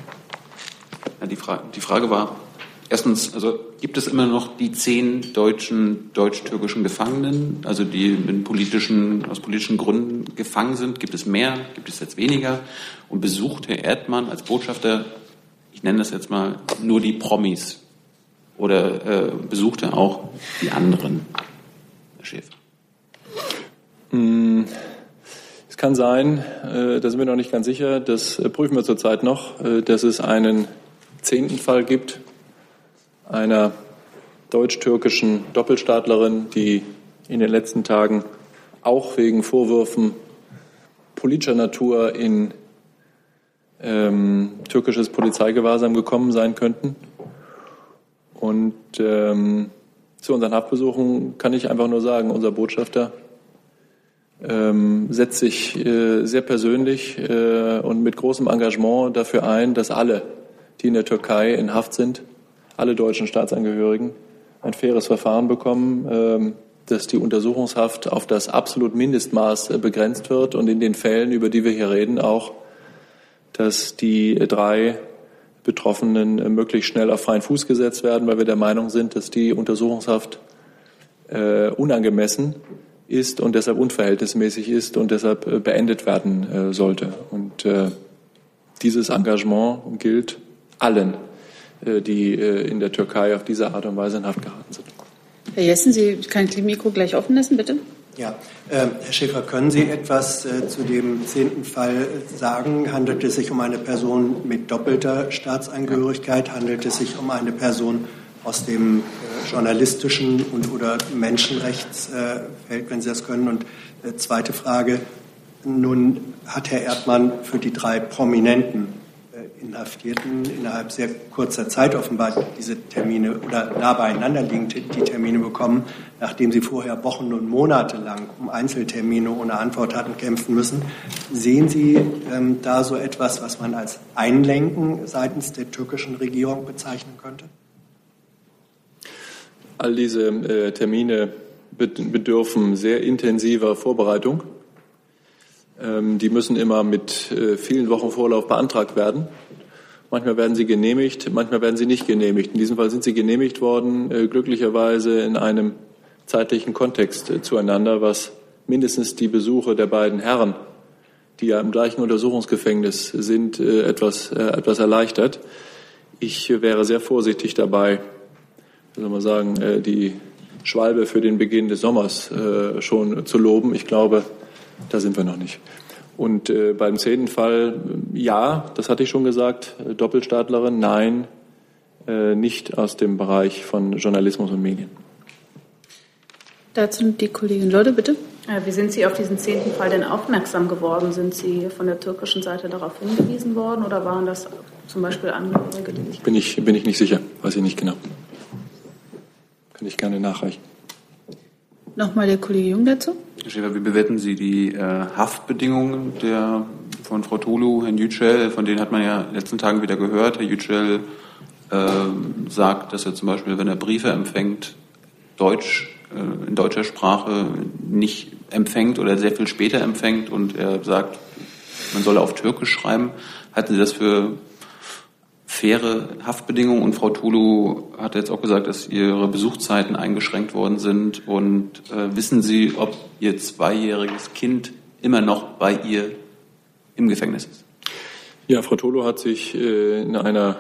Ja, die, Frage, die Frage war, erstens, also gibt es immer noch die zehn deutschen, deutsch-türkischen Gefangenen, also die politischen, aus politischen Gründen gefangen sind? Gibt es mehr? Gibt es jetzt weniger? Und besucht Herr Erdmann als Botschafter, ich nenne das jetzt mal, nur die Promis? Oder äh, er auch die anderen, Herr Schäfer? Hm, es kann sein, äh, da sind wir noch nicht ganz sicher, das äh, prüfen wir zurzeit noch, äh, dass es einen zehnten Fall gibt, einer deutsch-türkischen Doppelstaatlerin, die in den letzten Tagen auch wegen Vorwürfen politischer Natur in ähm, türkisches Polizeigewahrsam gekommen sein könnten. Und ähm, zu unseren Haftbesuchen kann ich einfach nur sagen, unser Botschafter ähm, setzt sich äh, sehr persönlich äh, und mit großem Engagement dafür ein, dass alle, die in der Türkei in Haft sind, alle deutschen Staatsangehörigen, ein faires Verfahren bekommen, ähm, dass die Untersuchungshaft auf das absolut Mindestmaß äh, begrenzt wird und in den Fällen, über die wir hier reden, auch, dass die drei Betroffenen äh, möglichst schnell auf freien Fuß gesetzt werden, weil wir der Meinung sind, dass die Untersuchungshaft äh, unangemessen ist und deshalb unverhältnismäßig ist und deshalb äh, beendet werden äh, sollte. Und äh, dieses Engagement gilt allen, äh, die in der Türkei auf diese Art und Weise in Haft geraten sind. Herr Jessen, Sie können das Mikro gleich offen lassen, bitte. Ja, äh, Herr Schäfer, können Sie etwas äh, zu dem zehnten Fall sagen? Handelt es sich um eine Person mit doppelter Staatsangehörigkeit? Handelt es sich um eine Person aus dem äh, journalistischen und oder Menschenrechtsfeld, wenn Sie das können? Und äh, zweite Frage. Nun hat Herr Erdmann für die drei Prominenten äh, Inhaftierten innerhalb sehr kurzer Zeit offenbar diese Termine oder nah beieinander liegend die Termine bekommen, nachdem sie vorher Wochen und Monate lang um Einzeltermine ohne Antwort hatten kämpfen müssen. Sehen Sie ähm, da so etwas, was man als Einlenken seitens der türkischen Regierung bezeichnen könnte? All diese äh, Termine bedürfen sehr intensiver Vorbereitung. Ähm, die müssen immer mit äh, vielen Wochen Vorlauf beantragt werden. Manchmal werden sie genehmigt, manchmal werden sie nicht genehmigt. In diesem Fall sind sie genehmigt worden, äh, glücklicherweise in einem zeitlichen Kontext äh, zueinander, was mindestens die Besuche der beiden Herren, die ja im gleichen Untersuchungsgefängnis sind, etwas, etwas erleichtert. Ich wäre sehr vorsichtig dabei, soll man sagen, die Schwalbe für den Beginn des Sommers schon zu loben. Ich glaube, da sind wir noch nicht. Und äh, beim zehnten Fall, ja, das hatte ich schon gesagt, Doppelstaatlerin, nein, äh, nicht aus dem Bereich von Journalismus und Medien. Dazu die Kollegin Lode, bitte. Äh, wie sind Sie auf diesen zehnten Fall denn aufmerksam geworden? Sind Sie von der türkischen Seite darauf hingewiesen worden oder waren das zum Beispiel Angehörige, die sich. Bin ich, bin ich nicht sicher, weiß ich nicht genau. Kann ich gerne nachreichen. Nochmal der Kollege Jung dazu. Herr Schäfer, wie bewerten Sie die äh, Haftbedingungen der, von Frau Tolu, Herrn Yücel? Von denen hat man ja in den letzten Tagen wieder gehört. Herr Yücel äh, sagt, dass er zum Beispiel, wenn er Briefe empfängt, Deutsch äh, in deutscher Sprache nicht empfängt oder sehr viel später empfängt und er sagt, man solle auf Türkisch schreiben. Halten Sie das für faire Haftbedingungen. Und Frau Tulu hat jetzt auch gesagt, dass ihre Besuchszeiten eingeschränkt worden sind. Und äh, wissen Sie, ob Ihr zweijähriges Kind immer noch bei ihr im Gefängnis ist? Ja, Frau Tolo hat sich äh, in einer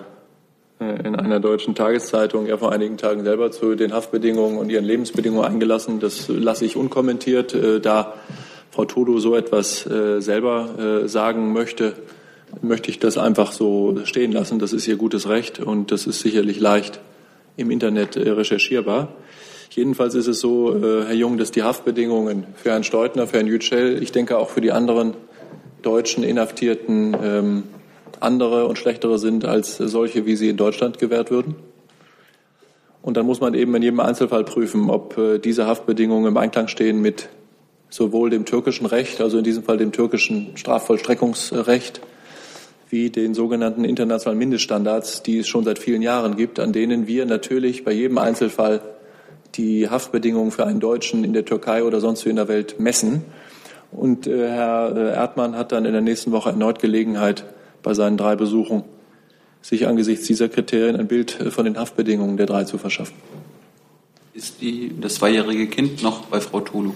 äh, in einer deutschen Tageszeitung ja vor einigen Tagen selber zu den Haftbedingungen und ihren Lebensbedingungen eingelassen. Das lasse ich unkommentiert, äh, da Frau Tolo so etwas selber sagen möchte möchte ich das einfach so stehen lassen. Das ist ihr gutes Recht und das ist sicherlich leicht im Internet äh, recherchierbar. Jedenfalls ist es so, äh, Herr Jung, dass die Haftbedingungen für Herrn Steutner, für Herrn Yücel, ich denke auch für die anderen deutschen Inhaftierten ähm, andere und schlechtere sind als solche, wie sie in Deutschland gewährt würden. Und dann muss man eben in jedem Einzelfall prüfen, ob äh, diese Haftbedingungen im Einklang stehen mit sowohl dem türkischen Recht, also in diesem Fall dem türkischen Strafvollstreckungsrecht, wie den sogenannten internationalen Mindeststandards, die es schon seit vielen Jahren gibt, an denen wir natürlich bei jedem Einzelfall die Haftbedingungen für einen Deutschen in der Türkei oder sonst wo in der Welt messen. Und äh, Herr äh, Erdmann hat dann in der nächsten Woche erneut Gelegenheit, bei seinen drei Besuchen sich angesichts dieser Kriterien ein Bild äh, von den Haftbedingungen der drei zu verschaffen. Ist die, das zweijährige Kind noch bei Frau Tolu?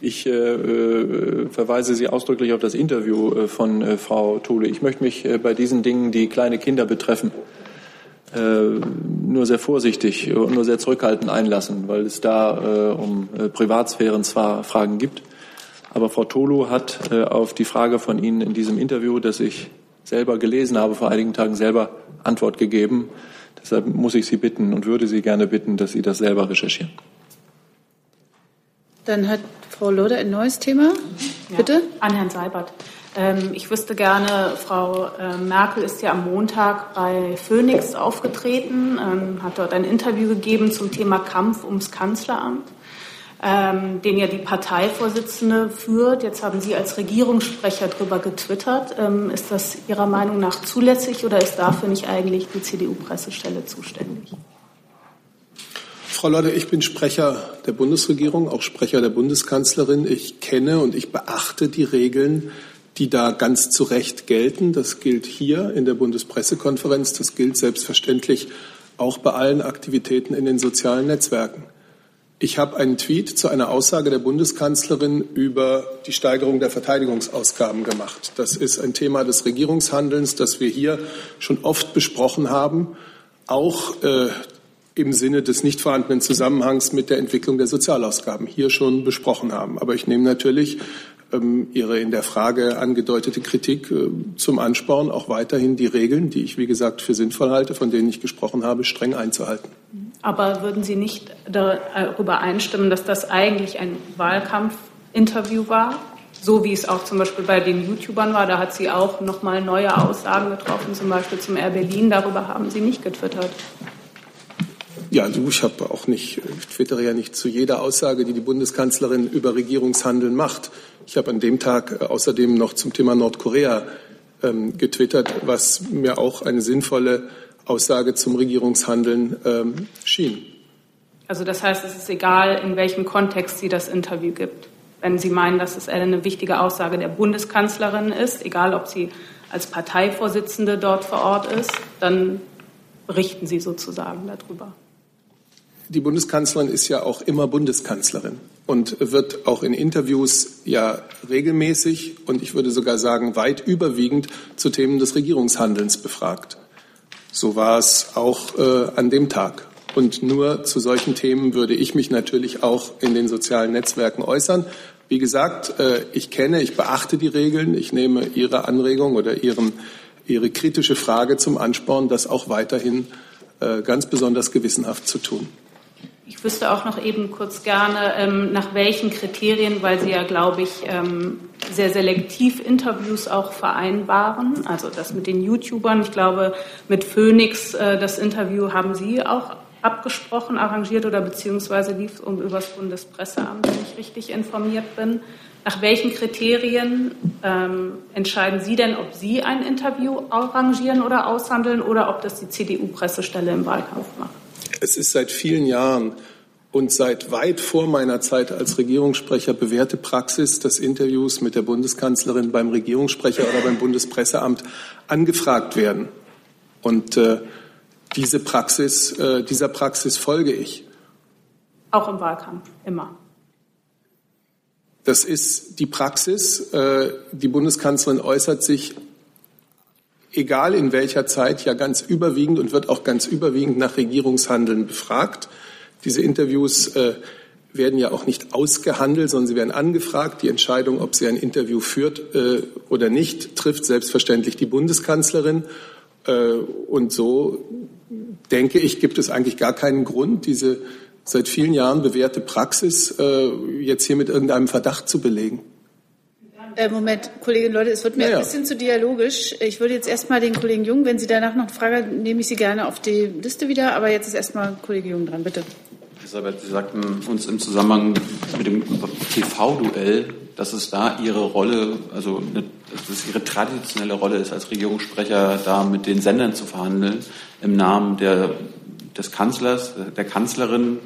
Ich äh, äh, verweise Sie ausdrücklich auf das Interview äh, von äh, Frau Tolu. Ich möchte mich äh, bei diesen Dingen, die kleine Kinder betreffen, äh, nur sehr vorsichtig und nur sehr zurückhaltend einlassen, weil es da um Privatsphären zwar Fragen gibt. Aber Frau Tolu hat auf die Frage von Ihnen in diesem Interview, das ich selber gelesen habe, vor einigen Tagen selber Antwort gegeben. Deshalb muss ich Sie bitten und würde Sie gerne bitten, dass Sie das selber recherchieren. Dann hat Frau Lode ein neues Thema. Bitte. Ja, an Herrn Seibert. Ähm, ich wüsste gerne, Frau äh, Merkel ist ja am Montag bei Phoenix aufgetreten, ähm, hat dort ein Interview gegeben zum Thema Kampf ums Kanzleramt ähm, den ja die Parteivorsitzende führt. Jetzt haben Sie als Regierungssprecher darüber getwittert. Ähm, ist das Ihrer Meinung nach zulässig oder ist dafür nicht eigentlich die CDU-Pressestelle zuständig? Frau Lodde, ich bin Sprecher der Bundesregierung, auch Sprecher der Bundeskanzlerin. Ich kenne und ich beachte die Regeln, die da ganz zu Recht gelten. Das gilt hier in der Bundespressekonferenz. Das gilt selbstverständlich auch bei allen Aktivitäten in den sozialen Netzwerken. Ich habe einen Tweet zu einer Aussage der Bundeskanzlerin über die Steigerung der Verteidigungsausgaben gemacht. Das ist ein Thema des Regierungshandelns, das wir hier schon oft besprochen haben, auch äh, im Sinne des nicht vorhandenen Zusammenhangs mit der Entwicklung der Sozialausgaben hier schon besprochen haben. Aber ich nehme natürlich Ihre in der Frage angedeutete Kritik äh, zum Ansporn, auch weiterhin die Regeln, die ich, wie gesagt, für sinnvoll halte, von denen ich gesprochen habe, streng einzuhalten. Aber würden Sie nicht darüber einstimmen, dass das eigentlich ein Wahlkampfinterview war? so wie es auch zum Beispiel bei den YouTubern war, da hat sie auch nochmal neue Aussagen getroffen, zum Beispiel zum Air Berlin. Darüber haben sie nicht getwittert. Ja, also ich habe auch nicht, ich twittere ja nicht zu jeder Aussage, die die Bundeskanzlerin über Regierungshandeln macht. Ich habe an dem Tag äh, außerdem noch zum Thema Nordkorea ähm, getwittert, was mir auch eine sinnvolle Aussage zum Regierungshandeln ähm, schien. Also das heißt, es ist egal, in welchem Kontext sie das Interview gibt. Wenn Sie meinen, dass es eine wichtige Aussage der Bundeskanzlerin ist, egal ob sie als Parteivorsitzende dort vor Ort ist, dann berichten Sie sozusagen darüber. Die Bundeskanzlerin ist ja auch immer Bundeskanzlerin und wird auch in Interviews ja regelmäßig und ich würde sogar sagen weit überwiegend zu Themen des Regierungshandelns befragt. So war es auch äh, an dem Tag. Und nur zu solchen Themen würde ich mich natürlich auch in den sozialen Netzwerken äußern. Wie gesagt, äh, ich kenne, ich beachte die Regeln. Ich nehme Ihre Anregung oder Ihren, Ihre kritische Frage zum Ansporn, das auch weiterhin äh, ganz besonders gewissenhaft zu tun. Ich wüsste auch noch eben kurz gerne, ähm, nach welchen Kriterien, weil Sie ja, glaube ich, ähm, sehr selektiv Interviews auch vereinbaren. Also das mit den YouTubern. Ich glaube, mit Phoenix, äh, das Interview haben Sie auch abgesprochen, arrangiert oder beziehungsweise lief es um übers Bundespresseamt, wenn ich richtig informiert bin. Nach welchen Kriterien ähm, entscheiden Sie denn, ob Sie ein Interview arrangieren oder aushandeln oder ob das die CDU-Pressestelle im Wahlkampf macht? Es ist seit vielen Jahren und seit weit vor meiner Zeit als Regierungssprecher bewährte Praxis, dass Interviews mit der Bundeskanzlerin beim Regierungssprecher oder beim Bundespresseamt angefragt werden. Und äh, diese Praxis, äh, dieser Praxis folge ich. Auch im Wahlkampf, immer. Das ist die Praxis. Äh, die Bundeskanzlerin äußert sich, egal in welcher Zeit, ja ganz überwiegend und wird auch ganz überwiegend nach Regierungshandeln befragt. Diese Interviews äh, werden ja auch nicht ausgehandelt, sondern sie werden angefragt. Die Entscheidung, ob sie ein Interview führt äh, oder nicht, trifft selbstverständlich die Bundeskanzlerin. Und so denke ich, gibt es eigentlich gar keinen Grund, diese seit vielen Jahren bewährte Praxis äh, jetzt hier mit irgendeinem Verdacht zu belegen. Äh, Moment, Kollegin Leute, es wird mir ja, ein bisschen zu dialogisch. Ich würde jetzt erstmal den Kollegen Jung, wenn Sie danach noch eine Frage haben, nehme ich Sie gerne auf die Liste wieder. Aber jetzt ist erstmal Kollege Jung dran, bitte. Elisabeth, Sie sagten uns im Zusammenhang mit dem TV-Duell, dass es da Ihre Rolle, also eine, dass es Ihre traditionelle Rolle ist, als Regierungssprecher da mit den Sendern zu verhandeln im Namen der, des Kanzlers, der Kanzlerin,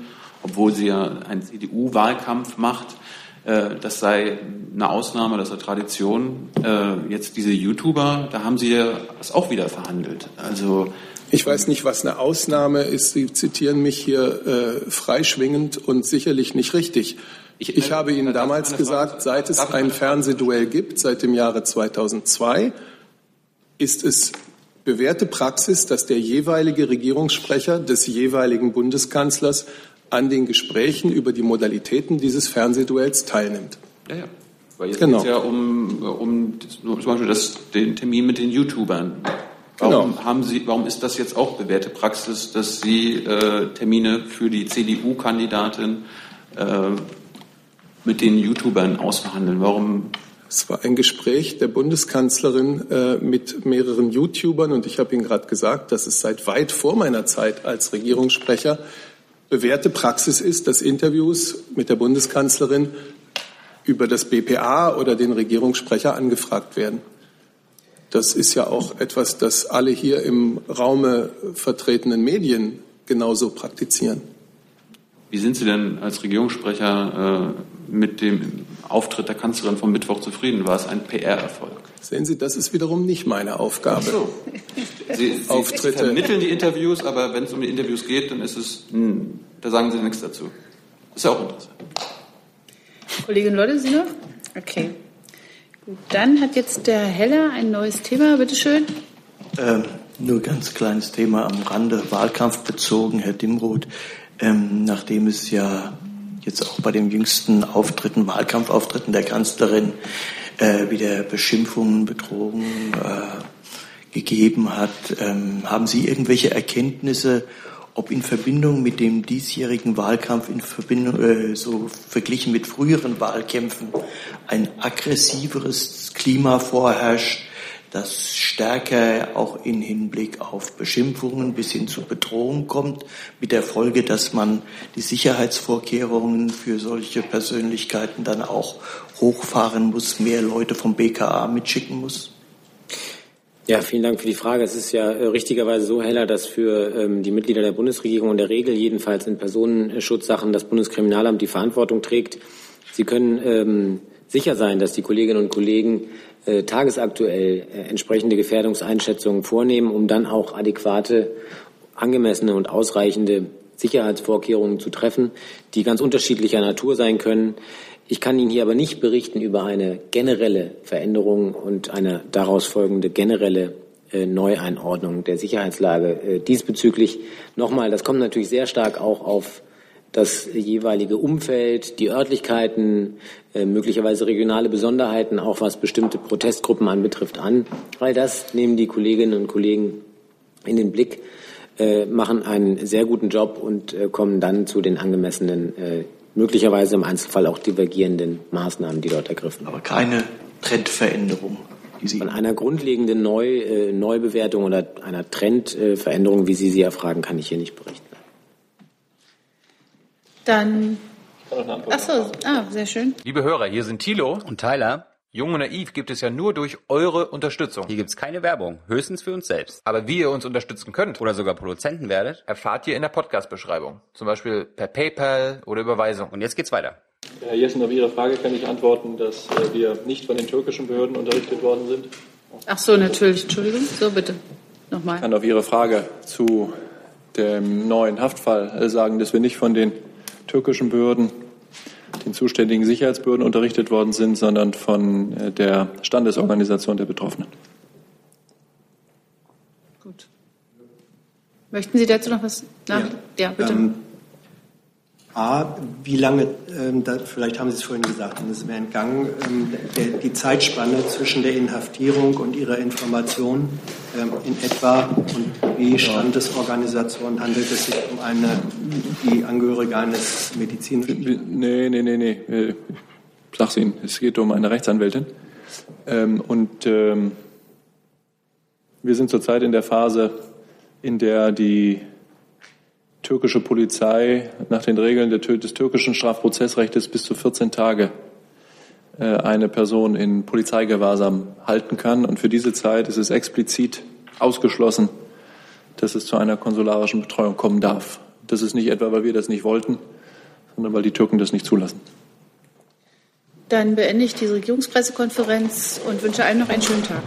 obwohl sie ja einen CDU-Wahlkampf macht. Äh, das sei eine Ausnahme, das sei Tradition. Äh, jetzt diese YouTuber, da haben Sie ja das auch wieder verhandelt. Also ich weiß nicht, was eine Ausnahme ist. Sie zitieren mich hier äh, freischwingend und sicherlich nicht richtig. Ich, ich habe Ihnen damals gesagt, seit es ein Fernsehduell gibt, seit dem Jahre 2002, ist es bewährte Praxis, dass der jeweilige Regierungssprecher des jeweiligen Bundeskanzlers an den Gesprächen über die Modalitäten dieses Fernsehduells teilnimmt. Ja, ja. Weil jetzt genau. geht es ja um, um zum Beispiel das, den Termin mit den YouTubern. Warum, genau. haben Sie, warum ist das jetzt auch bewährte Praxis, dass Sie äh, Termine für die CDU-Kandidatin äh, mit den YouTubern ausverhandeln? Warum es war ein Gespräch der Bundeskanzlerin äh, mit mehreren YouTubern und ich habe Ihnen gerade gesagt, dass es seit weit vor meiner Zeit als Regierungssprecher bewährte Praxis ist, dass Interviews mit der Bundeskanzlerin über das BPA oder den Regierungssprecher angefragt werden. Das ist ja auch etwas, das alle hier im Raume vertretenen Medien genauso praktizieren. Wie sind Sie denn als Regierungssprecher äh, mit dem Auftritt der Kanzlerin vom Mittwoch zufrieden? War es ein PR-Erfolg? Sehen Sie, das ist wiederum nicht meine Aufgabe. Ach so. Sie, Sie, Auftritte. Vermitteln die Interviews, aber wenn es um die Interviews geht, dann ist es, hm, da sagen Sie nichts dazu. Das ist ja auch interessant. Kollegin Lotte, Sie noch? Okay. Gut, dann hat jetzt der Heller ein neues Thema. Bitte schön. Ähm, nur ganz kleines Thema am Rande, Wahlkampf bezogen, Herr Dimroth. Ähm, nachdem es ja jetzt auch bei den jüngsten Auftritten, Wahlkampfauftritten der Kanzlerin äh, wieder Beschimpfungen, Bedrohungen äh, gegeben hat. Ähm, haben Sie irgendwelche Erkenntnisse, ob in Verbindung mit dem diesjährigen Wahlkampf, in Verbindung, äh, so verglichen mit früheren Wahlkämpfen, ein aggressiveres Klima vorherrscht, das stärker auch in Hinblick auf Beschimpfungen bis hin zu Bedrohung kommt, mit der Folge, dass man die Sicherheitsvorkehrungen für solche Persönlichkeiten dann auch hochfahren muss, mehr Leute vom BKA mitschicken muss? Ja, vielen Dank für die Frage. Es ist ja äh, richtigerweise so, Heller, dass für ähm, die Mitglieder der Bundesregierung in der Regel jedenfalls in Personenschutzsachen das Bundeskriminalamt die Verantwortung trägt. Sie können ähm, sicher sein, dass die Kolleginnen und Kollegen äh, tagesaktuell äh, entsprechende Gefährdungseinschätzungen vornehmen, um dann auch adäquate, angemessene und ausreichende Sicherheitsvorkehrungen zu treffen, die ganz unterschiedlicher Natur sein können. Ich kann Ihnen hier aber nicht berichten über eine generelle Veränderung und eine daraus folgende generelle äh, Neueinordnung der Sicherheitslage. Äh, diesbezüglich nochmal, das kommt natürlich sehr stark auch auf das jeweilige Umfeld, die Örtlichkeiten, äh, möglicherweise regionale Besonderheiten, auch was bestimmte Protestgruppen anbetrifft, an. All das nehmen die Kolleginnen und Kollegen in den Blick, äh, machen einen sehr guten Job und äh, kommen dann zu den angemessenen, möglicherweise im Einzelfall auch divergierenden Maßnahmen, die dort ergriffen werden. Aber keine Trendveränderung. Von einer grundlegenden Neu, Neubewertung oder einer Trendveränderung, wie Sie sie erfragen, kann ich hier nicht berichten. Dann. Achso, ah, sehr schön. Liebe Hörer, hier sind Thilo und Tyler. Jung und naiv gibt es ja nur durch eure Unterstützung. Hier gibt es keine Werbung, höchstens für uns selbst. Aber wie ihr uns unterstützen könnt oder sogar Produzenten werdet, erfahrt ihr in der Podcast-Beschreibung. Zum Beispiel per PayPal oder Überweisung. Und jetzt geht's weiter. Herr Jessen, auf Ihre Frage kann ich antworten, dass äh, wir nicht von den türkischen Behörden unterrichtet worden sind. Ach so, natürlich. Entschuldigung. So, bitte. Nochmal. Ich kann auf Ihre Frage zu dem neuen Haftfall sagen, dass wir nicht von den türkischen Behörden, den zuständigen Sicherheitsbehörden unterrichtet worden sind, sondern von äh, der Standesorganisation der Betroffenen. Gut. Möchten Sie dazu noch was? Ja, ja bitte. Ähm, A, wie lange, ähm, da, vielleicht haben Sie es vorhin gesagt, und es wäre entgangen, ähm, der, die Zeitspanne zwischen der Inhaftierung und Ihrer Information ähm, in etwa und wie Standesorganisation handelt es sich um eine, die Angehörige eines medizinischen? Nee, nee, nee, nee. Äh, ich sag's Ihnen, es geht um eine Rechtsanwältin. Ähm, und ähm, wir sind zurzeit in der Phase, in der die türkische Polizei nach den Regeln des türkischen Strafprozessrechts bis zu 14 Tage äh, eine Person in Polizeigewahrsam halten kann. Und für diese Zeit ist es explizit ausgeschlossen, dass es zu einer konsularischen Betreuung kommen darf. Das ist nicht etwa, weil wir das nicht wollten, sondern weil die Türken das nicht zulassen. Dann beende ich die Regierungspressekonferenz und wünsche allen noch einen schönen Tag.